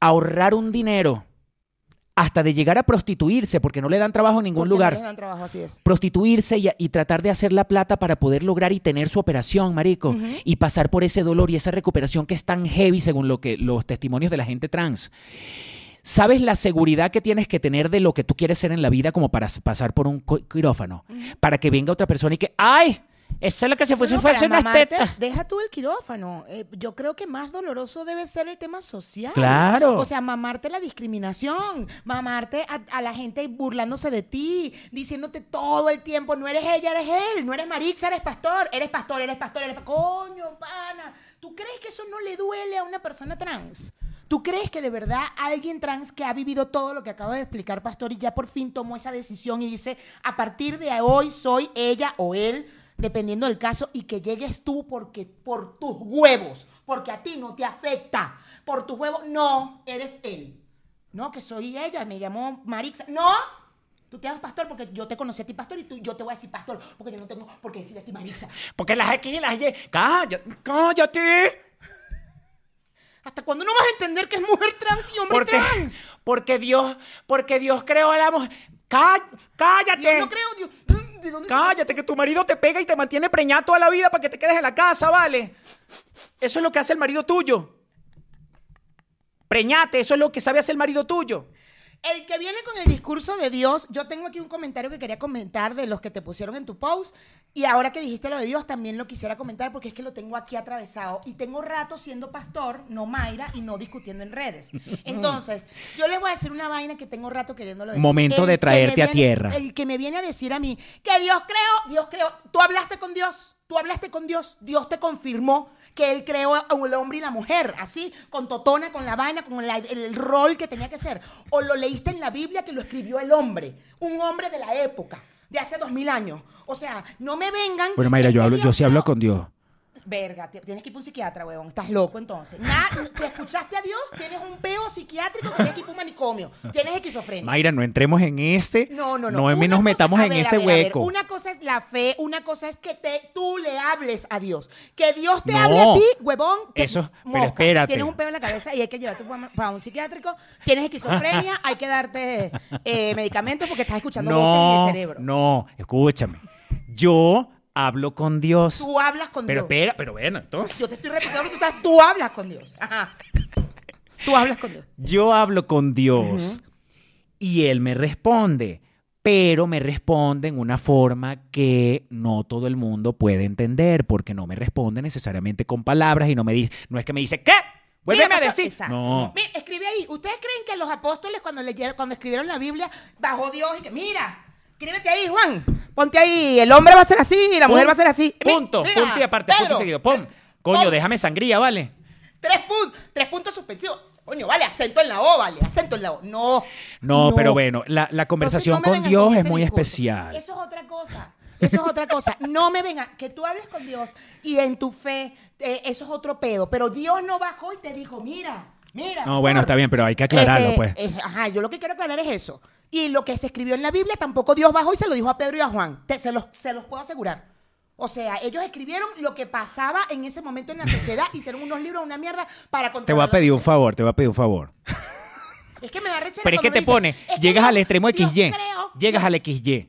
ahorrar un dinero hasta de llegar a prostituirse porque no le dan trabajo en ningún Porque no lugar. les dan trabajo, así es. prostituirse y, y tratar de hacer la plata para poder lograr y tener su operación, marico, y pasar por ese dolor y esa recuperación que es tan heavy según lo que los testimonios de la gente trans. ¿Sabes la seguridad que tienes que tener de lo que tú quieres ser en la vida como para pasar por un quirófano? Para que venga otra persona y que, ¡ay! Esa es la que se fue, se Bueno, fue unas tetas. Deja tú el quirófano. Eh, yo creo que más doloroso debe ser el tema social. Claro. O sea, mamarte la discriminación, mamarte a, a la gente burlándose de ti, diciéndote todo el tiempo, no eres ella, eres él, no eres Marixa, eres pastor, eres pastor, eres pastor, eres pa- Coño, pana. ¿Tú crees que eso no le duele a una persona trans? ¿Tú crees que de verdad alguien trans que ha vivido todo lo que acaba de explicar Pastor y ya por fin tomó esa decisión y dice, a partir de hoy soy ella o él, dependiendo del caso, y que llegues tú porque por tus huevos, porque a ti no te afecta, por tus huevos, no, eres él. No, que soy ella, me llamó Marixa. No, tú te llamas pastor porque yo te conocí a ti pastor y tú, yo te voy a decir pastor porque yo no tengo por qué decirle a ti Marixa. Porque las X y las Y. Cállate, cállate. ¿Hasta cuándo no vas a entender que es mujer trans y hombre Porque, trans? porque Dios, porque Dios creó a la mujer. Cá- cállate. Yo no creo, Dios. ¿De dónde se- Cállate, que tu marido te pega y te mantiene preñada toda la vida para que te quedes en la casa, ¿vale? Eso es lo que hace el marido tuyo. Preñate, eso es lo que sabe hacer el marido tuyo. El que viene con el discurso de Dios, yo tengo aquí un comentario que quería comentar de los que te pusieron en tu post. Y ahora que dijiste lo de Dios, también lo quisiera comentar porque es que lo tengo aquí atravesado. Y tengo rato siendo pastor, no Mayra, y no discutiendo en redes. Entonces, yo les voy a decir una vaina que tengo rato queriéndolo decir. Momento El de traerte a tierra. El que me viene a decir a mí que Dios creó, Dios creó. Tú hablaste con Dios. Tú hablaste con Dios, Dios te confirmó que Él creó al hombre y la mujer, así, con totona, con la vaina, con la- el, rol que tenía que ser. O lo leíste en la Biblia que lo escribió el hombre, un hombre de la época, de hace dos mil años. O sea, no me vengan. Bueno, Mayra, yo, que hablo, yo sí hablo con Dios. Verga, tienes que ir para un psiquiatra, huevón. Estás loco entonces. Nada, si escuchaste a Dios, tienes un peo psiquiátrico que tienes que ir para un manicomio. Tienes esquizofrenia. Mayra, no entremos en ese. No, no, no. No nos metamos en ver, ese ver, hueco. Una cosa es la fe, una cosa es que te, tú le hables a Dios. Que Dios te No. hable a ti, huevón. te- Eso- pero mosca. espérate. Tienes un peo en la cabeza y hay que llevarte pa- para un psiquiátrico. Tienes esquizofrenia, hay que darte eh, medicamentos porque estás escuchando voces en No, el cerebro. no, escúchame. Yo hablo con Dios. Tú hablas con Pero Dios. espera, pero bueno, entonces. Yo te estoy repitiendo tú, estás, tú hablas con Dios. Ajá. Tú hablas con Dios. Yo hablo con Dios y Él me responde, pero me responde en una forma que no todo el mundo puede entender, porque no me responde necesariamente con palabras y no me dice, no es que me dice, ¿qué? Vuélveme Mira, a decir. exacto. No. Mira, escribe ahí. ¿Ustedes creen que los apóstoles cuando leyeron, cuando escribieron la Biblia, bajó Dios y que, mira, escríbete ahí, Juan. Ponte ahí, el hombre va a ser así y la mujer va a ser así. Mi- Punto, mira, punto y aparte, punto y seguido. Pum. Coño, pum. déjame sangría, ¿vale? Tres puntos, tres puntos suspensivos. Coño, vale, acento en la O, vale, acento en la O. No. No, pero bueno, la, la conversación Entonces, no me con vengan Dios es ese muy discurso. especial. Eso es otra cosa. Eso es otra cosa. No me vengan, que tú hables con Dios y en tu fe, eh, eso es otro pedo. Pero Dios no bajó y te dijo, mira, mira. No, bueno, amor, está bien, pero hay que aclararlo, este, pues. es- ajá, yo lo que quiero aclarar es eso. Y lo que se escribió en la Biblia, tampoco Dios bajó y se lo dijo a Pedro y a Juan. Te- se, los, se los puedo asegurar. O sea, ellos escribieron lo que pasaba en ese momento en la sociedad, hicieron unos libros, una mierda, para Te voy a pedir un favor, te voy a pedir un favor. Es que me da rechera Pero es que te pone, "Es que llegas al extremo XY, creo- llegas al XY.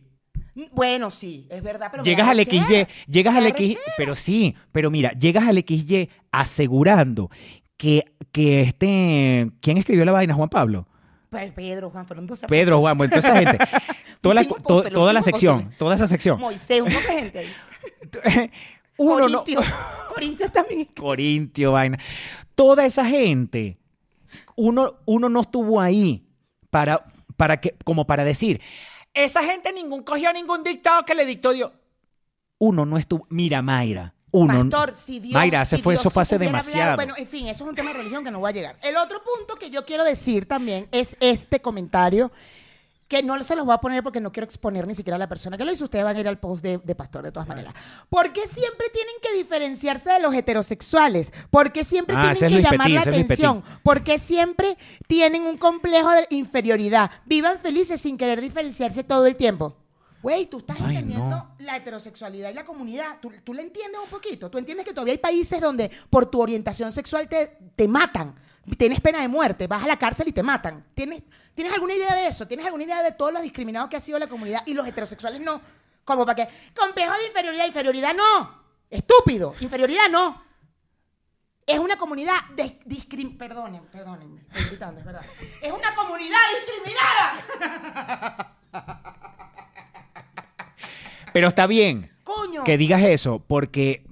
Bueno, sí, es verdad, pero Llegas al. XY, llegas al rechera. pero sí, pero mira, llegas al XY asegurando que, que este, ¿quién escribió la vaina? Juan Pablo. Pe- Pedro, Juan Fernando Zapata, Pedro, Juan, bueno, toda esa gente. Toda la, to- toda la sección, toda esa sección. Moisés, un montón de gente ahí. Uno no, Corintios. Corintios también. Corintio, vaina. Toda esa gente, uno, uno no estuvo ahí para, para que, como para decir, esa gente ningún cogió ningún dictado que le dictó Dios. Uno no estuvo. Mira, Mayra. Uno, Pastor, si Dios. Mayra, se si fue, Dios eso fue hace hubiera demasiado. hablado- bueno, en fin, eso es un tema de religión que no voy a llegar. El otro punto que yo quiero decir también es este comentario que no se los voy a poner porque no quiero exponer ni siquiera a la persona que lo hizo. Ustedes van a ir al post de, de Pastor de todas maneras. ¿Por qué siempre tienen que diferenciarse de los heterosexuales? ¿Por qué siempre Ah, tienen que llamar Petit, la atención? ¿Por qué siempre tienen un complejo de inferioridad? Vivan felices sin querer diferenciarse todo el tiempo. Güey, tú estás Ay, entendiendo no. la heterosexualidad y la comunidad. ¿Tú, tú la entiendes un poquito. Tú entiendes que todavía hay países donde por tu orientación sexual te, te matan. Tienes pena de muerte, vas a la cárcel y te matan. ¿Tienes, ¿Tienes alguna idea de eso? ¿Tienes alguna idea de todos los discriminados que ha sido la comunidad y los heterosexuales no? Como para que, complejo de inferioridad, inferioridad no. Estúpido, inferioridad no. Es una comunidad de discrim... Perdonen, perdónenme, estoy gritando, es verdad. Es una comunidad discriminada. Pero está bien Coño. que digas eso, porque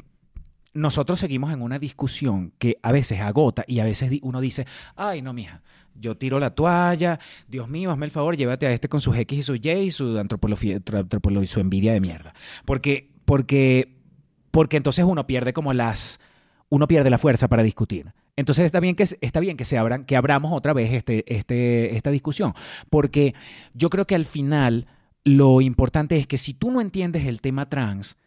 nosotros seguimos en una discusión que a veces agota y a veces uno dice, ay, no, mija, yo tiro la toalla, Dios mío, hazme el favor, llévate a este con sus X y sus Y y su antropología, y su envidia de mierda. Porque, porque, porque entonces uno pierde como las, uno pierde la fuerza para discutir. Entonces está bien que, está bien que se abran, que abramos otra vez este, este, esta discusión. Porque yo creo que al final lo importante es que si tú no entiendes el tema trans,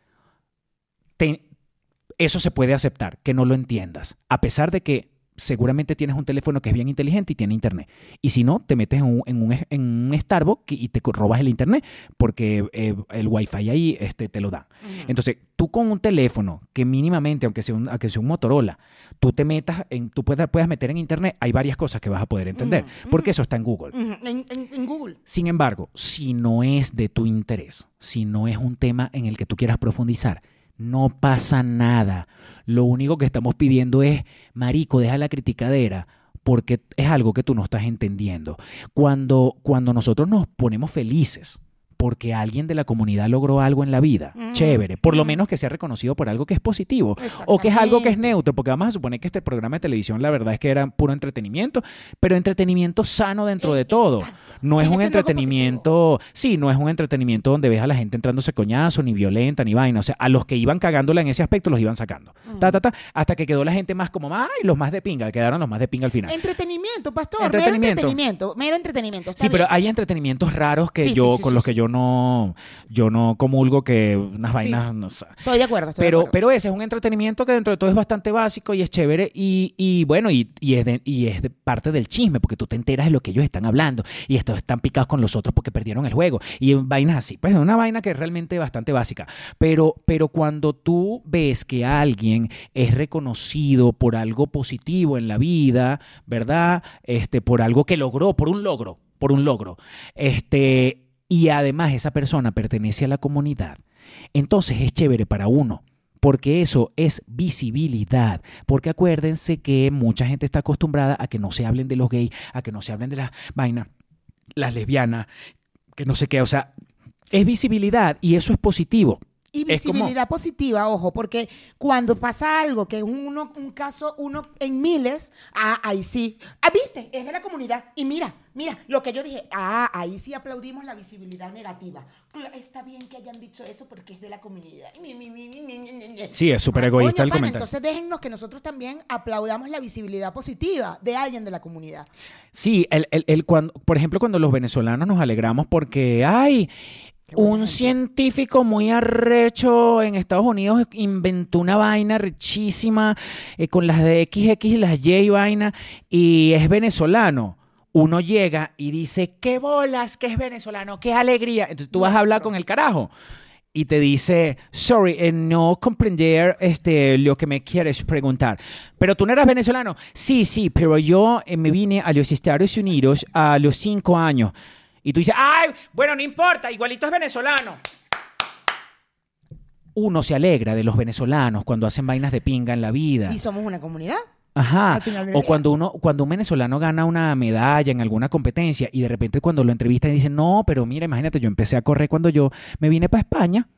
eso se puede aceptar, que no lo entiendas, a pesar de que seguramente tienes un teléfono que es bien inteligente y tiene internet. Y si no, te metes en un, en un, en un Starbucks y te robas el internet porque eh, el wifi ahí este, te lo dan. Entonces, tú con un teléfono que mínimamente, aunque sea un, aunque sea un Motorola, tú te metas, en, tú puedas, puedas meter en internet, hay varias cosas que vas a poder entender, porque eso está en Google. En Google. Sin embargo, si no es de tu interés, si no es un tema en el que tú quieras profundizar, no pasa nada. Lo único que estamos pidiendo es, marico, deja la criticadera porque es algo que tú no estás entendiendo. Cuando, cuando nosotros nos ponemos felices porque alguien de la comunidad logró algo en la vida, Mm. chévere, por lo menos que sea reconocido por algo que es positivo o que es algo que es neutro, porque vamos a suponer que este programa de televisión la verdad es que era puro entretenimiento, pero entretenimiento sano dentro de todo. Exacto. No es un entretenimiento, sí, no es un entretenimiento donde ves a la gente entrándose coñazo, ni violenta, ni vaina. O sea, a los que iban cagándola en ese aspecto los iban sacando. Ta, ta, ta, hasta que quedó la gente más como, ay, los más de pinga, quedaron los más de pinga al final. Entretenimiento, pastor. Entretenimiento. Mero entretenimiento. Mero entretenimiento. está Sí, pero hay entretenimientos raros que Sí, yo, sí, con los que yo no, yo no comulgo que unas vainas, no sé. Estoy de acuerdo. Estoy de Pero, acuerdo. pero ese es un entretenimiento que dentro de todo es bastante básico y es chévere y, y bueno, y, y es de, y es de parte del chisme, porque tú te enteras de lo que ellos están hablando y estos están picados con los otros porque perdieron el juego y vainas así. Pues es una vaina que es realmente bastante básica. Pero, pero cuando tú ves que alguien es reconocido por algo positivo en la vida, ¿verdad? Este, por algo que logró, por un logro, por un logro, este, y además esa persona pertenece a la comunidad, entonces es chévere para uno. Porque eso es visibilidad. Porque acuérdense que mucha gente está acostumbrada a que no se hablen de los gays, a que no se hablen de las vainas, las lesbianas, que no sé qué. O sea, es visibilidad y eso es positivo. Y como- visibilidad positiva, ojo, porque cuando pasa algo que es uno, un caso, uno en miles, ah, ahí sí. Ah, viste, es de la comunidad. Y mira, mira, lo que yo dije, ah, ahí sí aplaudimos la visibilidad negativa. Está bien que hayan dicho eso porque es de la comunidad. Sí, es súper Ah, egoísta coño, el pana, comentario. Entonces déjennos que nosotros también aplaudamos la visibilidad positiva de alguien de la comunidad. Sí, el, el- el cuando, por ejemplo, cuando los venezolanos nos alegramos porque, ay, un científico muy arrecho en Estados Unidos inventó una vaina richísima eh, con las de XX y las Y vaina y es venezolano. Uno llega y dice, qué bolas, que es venezolano, qué alegría. Entonces tú vas a hablar con el carajo y te dice, sorry, eh, no comprender este, lo que me quieres preguntar. Pero tú no eras venezolano. Sí, sí, pero yo eh, me vine a los Estados Unidos a los cinco años. Y tú dices, ay, bueno, no importa, igualito es venezolano. Uno se alegra de los venezolanos cuando hacen vainas de pinga en la vida. Y somos una comunidad. Ajá. O cuando uno, cuando un venezolano gana una medalla en alguna competencia y de repente cuando lo entrevistan dicen, no, pero mira, imagínate, yo empecé a correr cuando yo me vine para España.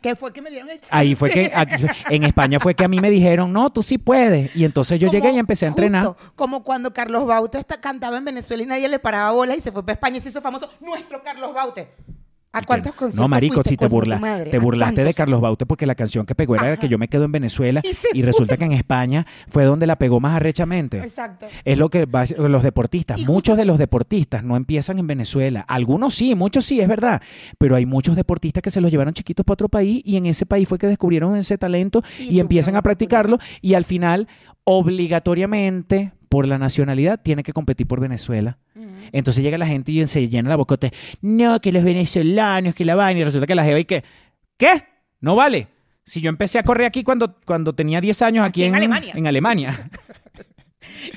Que fue que me dieron el chance. Ahí fue que, en España fue que a mí me dijeron, no, tú sí puedes. Y entonces yo Como- llegué y empecé a entrenar. justo, como cuando Carlos Baute cantaba en Venezuela y nadie le paraba bolas y se fue para España y se hizo famoso. Nuestro Carlos Baute. ¿A cuántos conciertos No, marico, si te, burla, te ¿A burlaste de? Carlos Baute porque la canción que pegó era Ajá. que yo me quedo en Venezuela Y resulta que en España fue donde la pegó más arrechamente. Exacto. Es lo que va- los deportistas, Y muchos de los deportistas no empiezan en Venezuela. Algunos sí, muchos sí, es verdad. Pero hay muchos deportistas que se los llevaron chiquitos para otro país y en ese país fue que descubrieron ese talento Y y, empiezan a practicarlo y al final, obligatoriamente, por la nacionalidad, tiene que competir por Venezuela. Entonces llega la gente y se llena la bocote. No, que los venezolanos, que la vaina. Y resulta que la jeva y que, ¿qué? No vale. Si yo empecé a correr aquí cuando, cuando tenía 10 años aquí, Aquí en Alemania. En Alemania.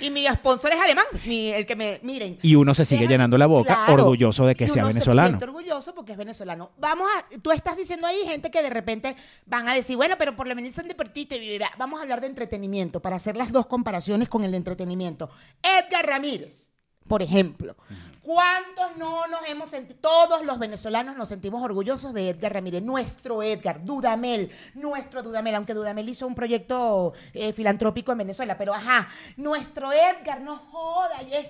Y mi sponsor es alemán. Mi- el que me. Miren. Y uno se sigue Deja- llenando la boca Claro. orgulloso de que Y sea uno venezolano. Se orgulloso porque es venezolano. Vamos a, tú estás diciendo ahí gente que de repente van a decir, bueno, pero por lo menos son deportistas. Vamos a hablar de entretenimiento para hacer las dos comparaciones con el entretenimiento. Edgar Ramírez, por ejemplo. ¿Cuántos no nos hemos sentido? Todos los venezolanos nos sentimos orgullosos de Edgar Ramírez, nuestro Edgar, Dudamel, nuestro Dudamel, aunque Dudamel hizo un proyecto eh, filantrópico en Venezuela, pero ajá, nuestro Edgar, no joda, y es.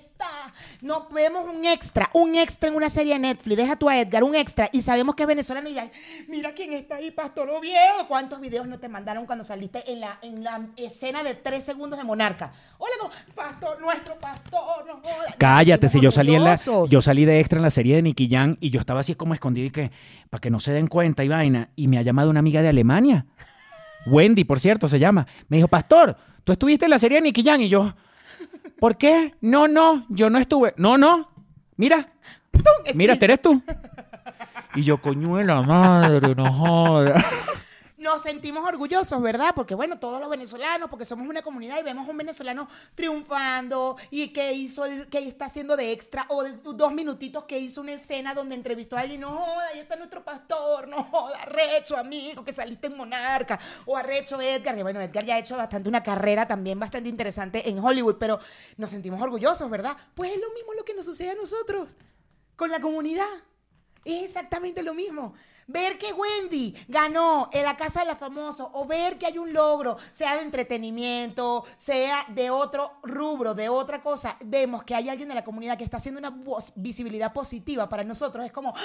No vemos un extra, un extra en una serie de Netflix. Deja tú a Edgar, un extra. Y sabemos que es venezolano y ya, mira quién está ahí, Pastor Oviedo. ¿Cuántos videos no te mandaron cuando saliste en la, en la escena de tres segundos de Monarca? Hola, como, Pastor, nuestro pastor, no jodas. Cállate, si yo salí en la, yo salí de extra en la serie de Nicky Jam y yo estaba así como escondido y que, para que no se den cuenta y vaina, y me ha llamado una amiga de Alemania, Wendy, por cierto, se llama. Me dijo, Pastor, tú estuviste en la serie de Nicky Jam y yo, ¿por qué? No, no, yo no estuve. No, no, mira, mira, eres tú. Y yo, coño de la madre, no jodas. Nos sentimos orgullosos, ¿verdad? Porque bueno, todos los venezolanos, porque somos una comunidad y vemos a un venezolano triunfando y que hizo que está haciendo de extra o de dos minutitos que hizo una escena donde entrevistó a alguien, no joda, ahí está nuestro pastor, no joda, arrecho amigo, que saliste en Monarca, o arrecho Edgar, que bueno, Edgar ya ha hecho bastante una carrera también bastante interesante en Hollywood, pero nos sentimos orgullosos, ¿verdad? Pues es lo mismo lo que nos sucede a nosotros con la comunidad. Es exactamente lo mismo. Ver que Wendy ganó en la Casa de la Famosa o ver que hay un logro, sea de entretenimiento, sea de otro rubro, de otra cosa, vemos que hay alguien de la comunidad que está haciendo una visibilidad positiva para nosotros. Es como, ¡Ah!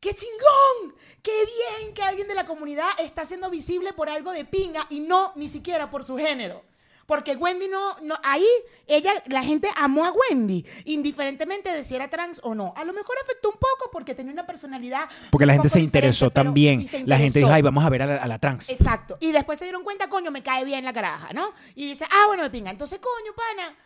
¡qué chingón! ¡Qué bien que alguien de la comunidad está siendo visible por algo de pinga y no ni siquiera por su género! Porque Wendy no, no, ahí ella, la gente amó a Wendy, indiferentemente de si era trans o no. A lo mejor afectó un poco porque tenía una personalidad. Porque la gente se interesó también. La gente dijo, ay, vamos a ver a la, a la trans. Exacto. Y después se dieron cuenta, coño, me cae bien la caraja, ¿no? Y dice, ah, bueno, me pinga. Entonces, coño, pana,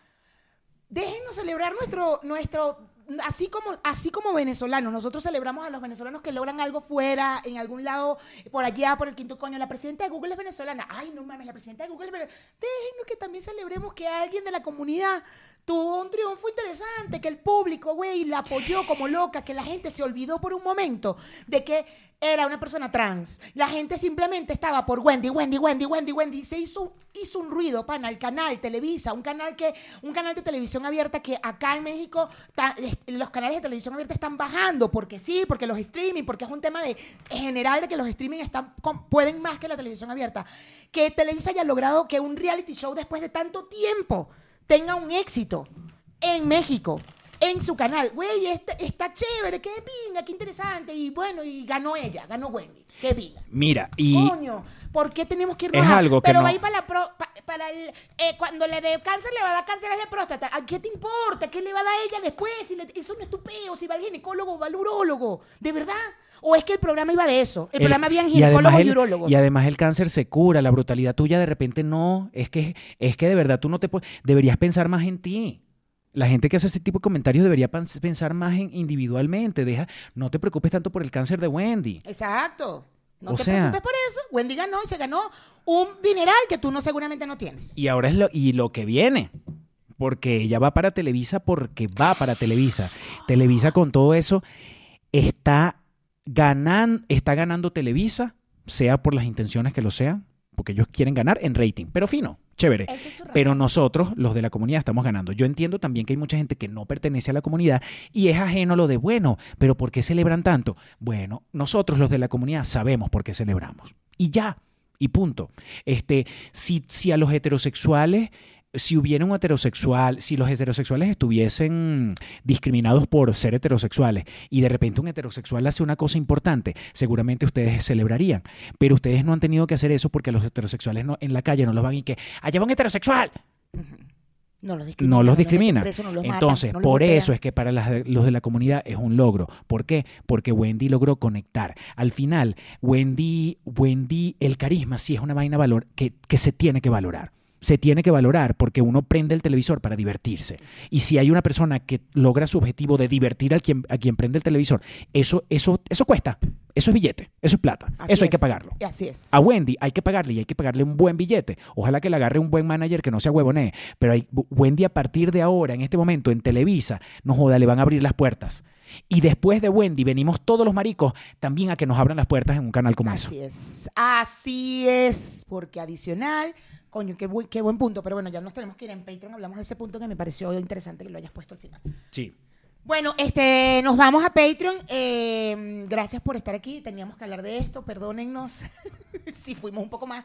déjennos celebrar nuestro, nuestro, así como, así como venezolanos. Nosotros celebramos a los venezolanos que logran algo fuera, en algún lado, por allá, por el quinto coño. La presidenta de Google es venezolana. Ay, no mames, la presidenta de Google es venezolana. Déjenos que también celebremos que alguien de la comunidad tuvo un triunfo interesante, que el público, güey, la apoyó como loca, que la gente se olvidó por un momento de que era una persona trans. La gente simplemente estaba por Wendy, Wendy, Wendy, Wendy, Wendy. Se hizo, hizo un ruido, pana, el canal Televisa, un canal que, un canal de televisión abierta que acá en México los canales de televisión abierta están bajando, porque sí, porque los streaming, porque es un tema de general de que los streaming están pueden más que la televisión abierta. Que Televisa haya logrado que un reality show después de tanto tiempo tenga un éxito en México, en su canal. Güey, este- está chévere, qué pinga, qué interesante. Y bueno, y ganó ella, ganó Wendy. Qué pinga. Mira, y Coño, ¿por qué tenemos que irnos Es a- algo que Pero no- va a ir para, la pro- pa- para el... eh, cuando le dé cáncer, le va a dar cáncer de próstata. ¿A qué te importa? ¿Qué le va a dar a ella después? Si le- eso no es tu peo. Si va al ginecólogo o va al urólogo. ¿De verdad? ¿O es que el programa iba de eso? El, el- programa había y ginecólogos y, el- urólogos. Y además el cáncer se cura, la brutalidad tuya de repente no. Es que, es que de verdad tú no te puedes. Deberías pensar más en ti. La gente que hace ese tipo de comentarios debería pens- pensar más en individualmente. Deja, no te preocupes tanto por el cáncer de Wendy. Exacto. No O te sea- preocupes por eso. Wendy ganó y se ganó un dineral que tú no seguramente no tienes. Y ahora es lo, y lo que viene. Porque ella va para Televisa porque va para Televisa. Televisa con todo eso está ganando, está ganando Televisa, sea por las intenciones que lo sean, porque ellos quieren ganar en rating. Pero fino, chévere. Es. Pero nosotros, los de la comunidad, estamos ganando. Yo entiendo también que hay mucha gente que no pertenece a la comunidad y es ajeno lo de, bueno, pero ¿por qué celebran tanto? Bueno, nosotros, los de la comunidad, sabemos por qué celebramos. Y ya, y punto. Este, si, si a los heterosexuales si hubiera un heterosexual, si los heterosexuales estuviesen discriminados por ser heterosexuales y de repente un heterosexual hace una cosa importante, seguramente ustedes celebrarían. Pero ustedes no han tenido que hacer eso porque los heterosexuales no, en la calle no los van y que allá va un heterosexual. No los discrimina. No los discrimina. preso, no los matan, Entonces, por eso es que para las- los de la comunidad es un logro. ¿Por qué? Porque Wendy logró conectar. Al final, Wendy, Wendy, el carisma sí es una vaina valor que, que se tiene que valorar. Se tiene que valorar porque uno prende el televisor para divertirse. Y si hay una persona que logra su objetivo de divertir a quien, a quien prende el televisor, eso, eso, eso cuesta. Eso es billete. Eso es plata. Así eso hay que pagarlo. Y Así es. A Wendy hay que pagarle y hay que pagarle un buen billete. Ojalá que le agarre un buen manager que no sea huevonee. Pero hay, Wendy a partir de ahora, en este momento, en Televisa, no joda, le van a abrir las puertas. Y después de Wendy venimos todos los maricos también a que nos abran las puertas en un canal como eso. Así es. Así es. Porque adicional, coño, qué buen, qué buen punto. Pero bueno, ya nos tenemos que ir en Patreon. Hablamos de ese punto que me pareció interesante que lo hayas puesto al final. Sí. Bueno, este, nos vamos a Patreon. Eh, gracias por estar aquí. Teníamos que hablar de esto. Perdónennos si fuimos un poco más.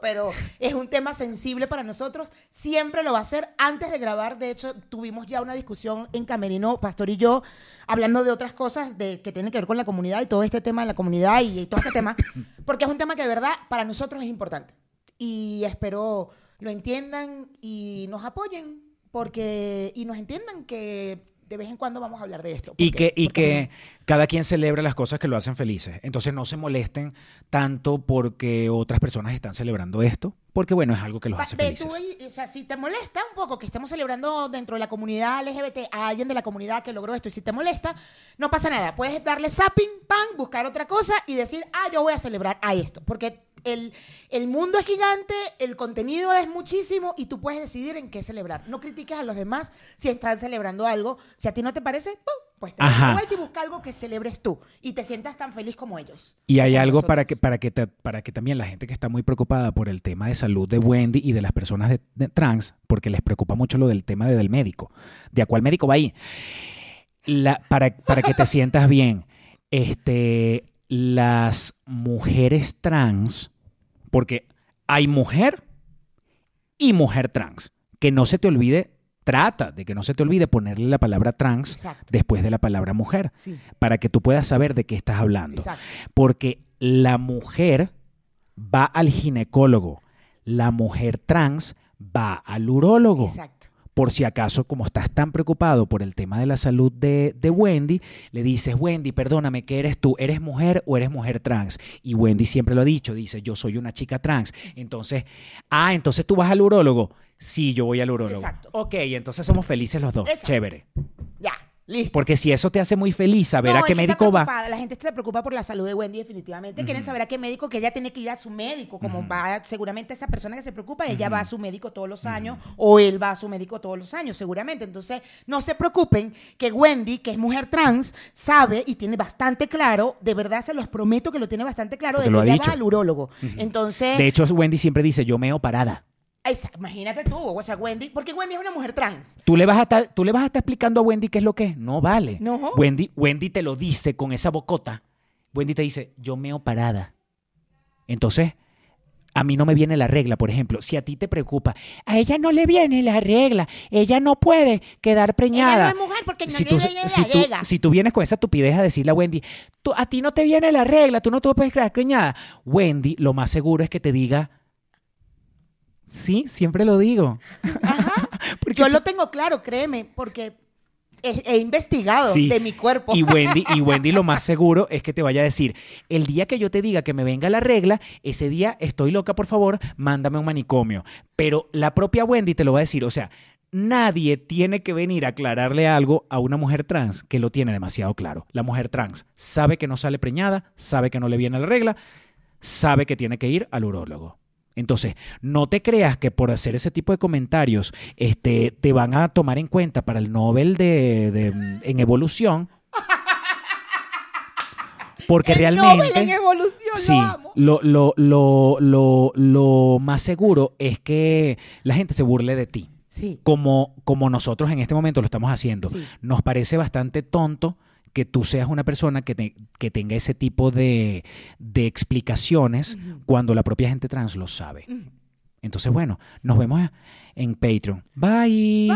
Pero es un tema sensible para nosotros. Siempre lo va a ser. Antes de grabar, de hecho, tuvimos ya una discusión en Camerino, Pastor y yo, hablando de otras cosas de, que tienen que ver con la comunidad y todo este tema de la comunidad y, y todo este tema, porque es un tema que de verdad para nosotros es importante. Y espero lo entiendan y nos apoyen, porque y nos entiendan que de vez en cuando vamos a hablar de esto. Y que, y que cada quien celebra las cosas que lo hacen felices. Entonces no se molesten tanto porque otras personas están celebrando esto, porque bueno, es algo que los hace felices. tú o sea, si te molesta un poco que estemos celebrando dentro de la comunidad LGBT a alguien de la comunidad que logró esto, y si te molesta, no pasa nada. Puedes darle zapping, pan, buscar otra cosa y decir, ah, yo voy a celebrar a esto. Porque el, el mundo es gigante, el contenido es muchísimo y tú puedes decidir en qué celebrar. No critiques a los demás si están celebrando algo. Si a ti no te parece, ¡pum! pues te vuelta y busca algo que celebres tú y te sientas tan feliz como ellos. Y hay algo para que, para, que te- para que también la gente que está muy preocupada por el tema de salud de Wendy y de las personas de, de trans, porque les preocupa mucho lo del tema de- del médico, de a cuál médico va ahí, La- para, para que te sientas bien, este, las mujeres trans, porque hay mujer y mujer trans, que no se te olvide, trata de que no se te olvide ponerle la palabra trans Exacto. después de la palabra mujer Sí, para que tú puedas saber de qué estás hablando. exacto. Porque la mujer va al ginecólogo, la mujer trans va al urólogo. Exacto. Por si acaso, como estás tan preocupado por el tema de la salud de, de Wendy, le dices, Wendy, perdóname, ¿qué eres tú? ¿Eres mujer o eres mujer trans? Y Wendy siempre lo ha dicho, dice, yo soy una chica trans. Entonces, ah, entonces tú vas al urólogo. Sí, yo voy al urólogo. Exacto. Ok, entonces somos felices los dos. Exacto. Chévere. Ya, listo. Porque si eso te hace muy feliz saber No, a qué médico va. La gente se preocupa por la salud de Wendy definitivamente. Quieren saber a qué médico, que ella tiene que ir a su médico. Como va seguramente esa persona que se preocupa, ella va a su médico todos los años o él va a su médico todos los años, seguramente. Entonces, no se preocupen que Wendy, que es mujer trans, sabe y tiene bastante claro, de verdad se los prometo que lo tiene bastante claro, Porque de lo que ella dicho. va al urólogo. Entonces, De hecho, Wendy siempre dice, yo meo parada. Imagínate tú, o sea, Wendy, porque Wendy es una mujer trans. ¿Tú le, vas a estar, ¿Tú le vas a estar explicando a Wendy qué es lo que es? No vale. No. Wendy, Wendy te lo dice con esa bocota. Wendy te dice, yo meo parada. Entonces, a mí no me viene la regla, por ejemplo. Si a ti te preocupa, A ella no le viene la regla. Ella no puede quedar preñada. Ella no es mujer porque no si tú, viene si, la tú, regla. si tú vienes con esa tupidez a decirle a Wendy, tú, a ti no te viene la regla, tú no te puedes quedar preñada. Wendy, lo más seguro es que te diga, sí, siempre lo digo. Porque Yo lo tengo claro, créeme, porque he, he investigado Sí. de mi cuerpo. Y Wendy, y Wendy lo más seguro es que te vaya a decir, el día que yo te diga que me venga la regla, ese día estoy loca, por favor, mándame un manicomio. Pero la propia Wendy te lo va a decir, o sea, nadie tiene que venir a aclararle algo a una mujer trans que lo tiene demasiado claro. La mujer trans sabe que no sale preñada, sabe que no le viene la regla, sabe que tiene que ir al urólogo. Entonces, no te creas que por hacer ese tipo de comentarios este, te van a tomar en cuenta para el Nobel de, de- en evolución. Porque El realmente... Nobel en evolución, Sí, lo amo. lo, lo, lo, más seguro es que la gente se burle de ti. Sí. Como, como nosotros en este momento lo estamos haciendo. Sí. Nos parece bastante tonto que tú seas una persona que, te- que tenga ese tipo de, de explicaciones cuando la propia gente trans lo sabe. Entonces, bueno, nos vemos en Patreon. Bye.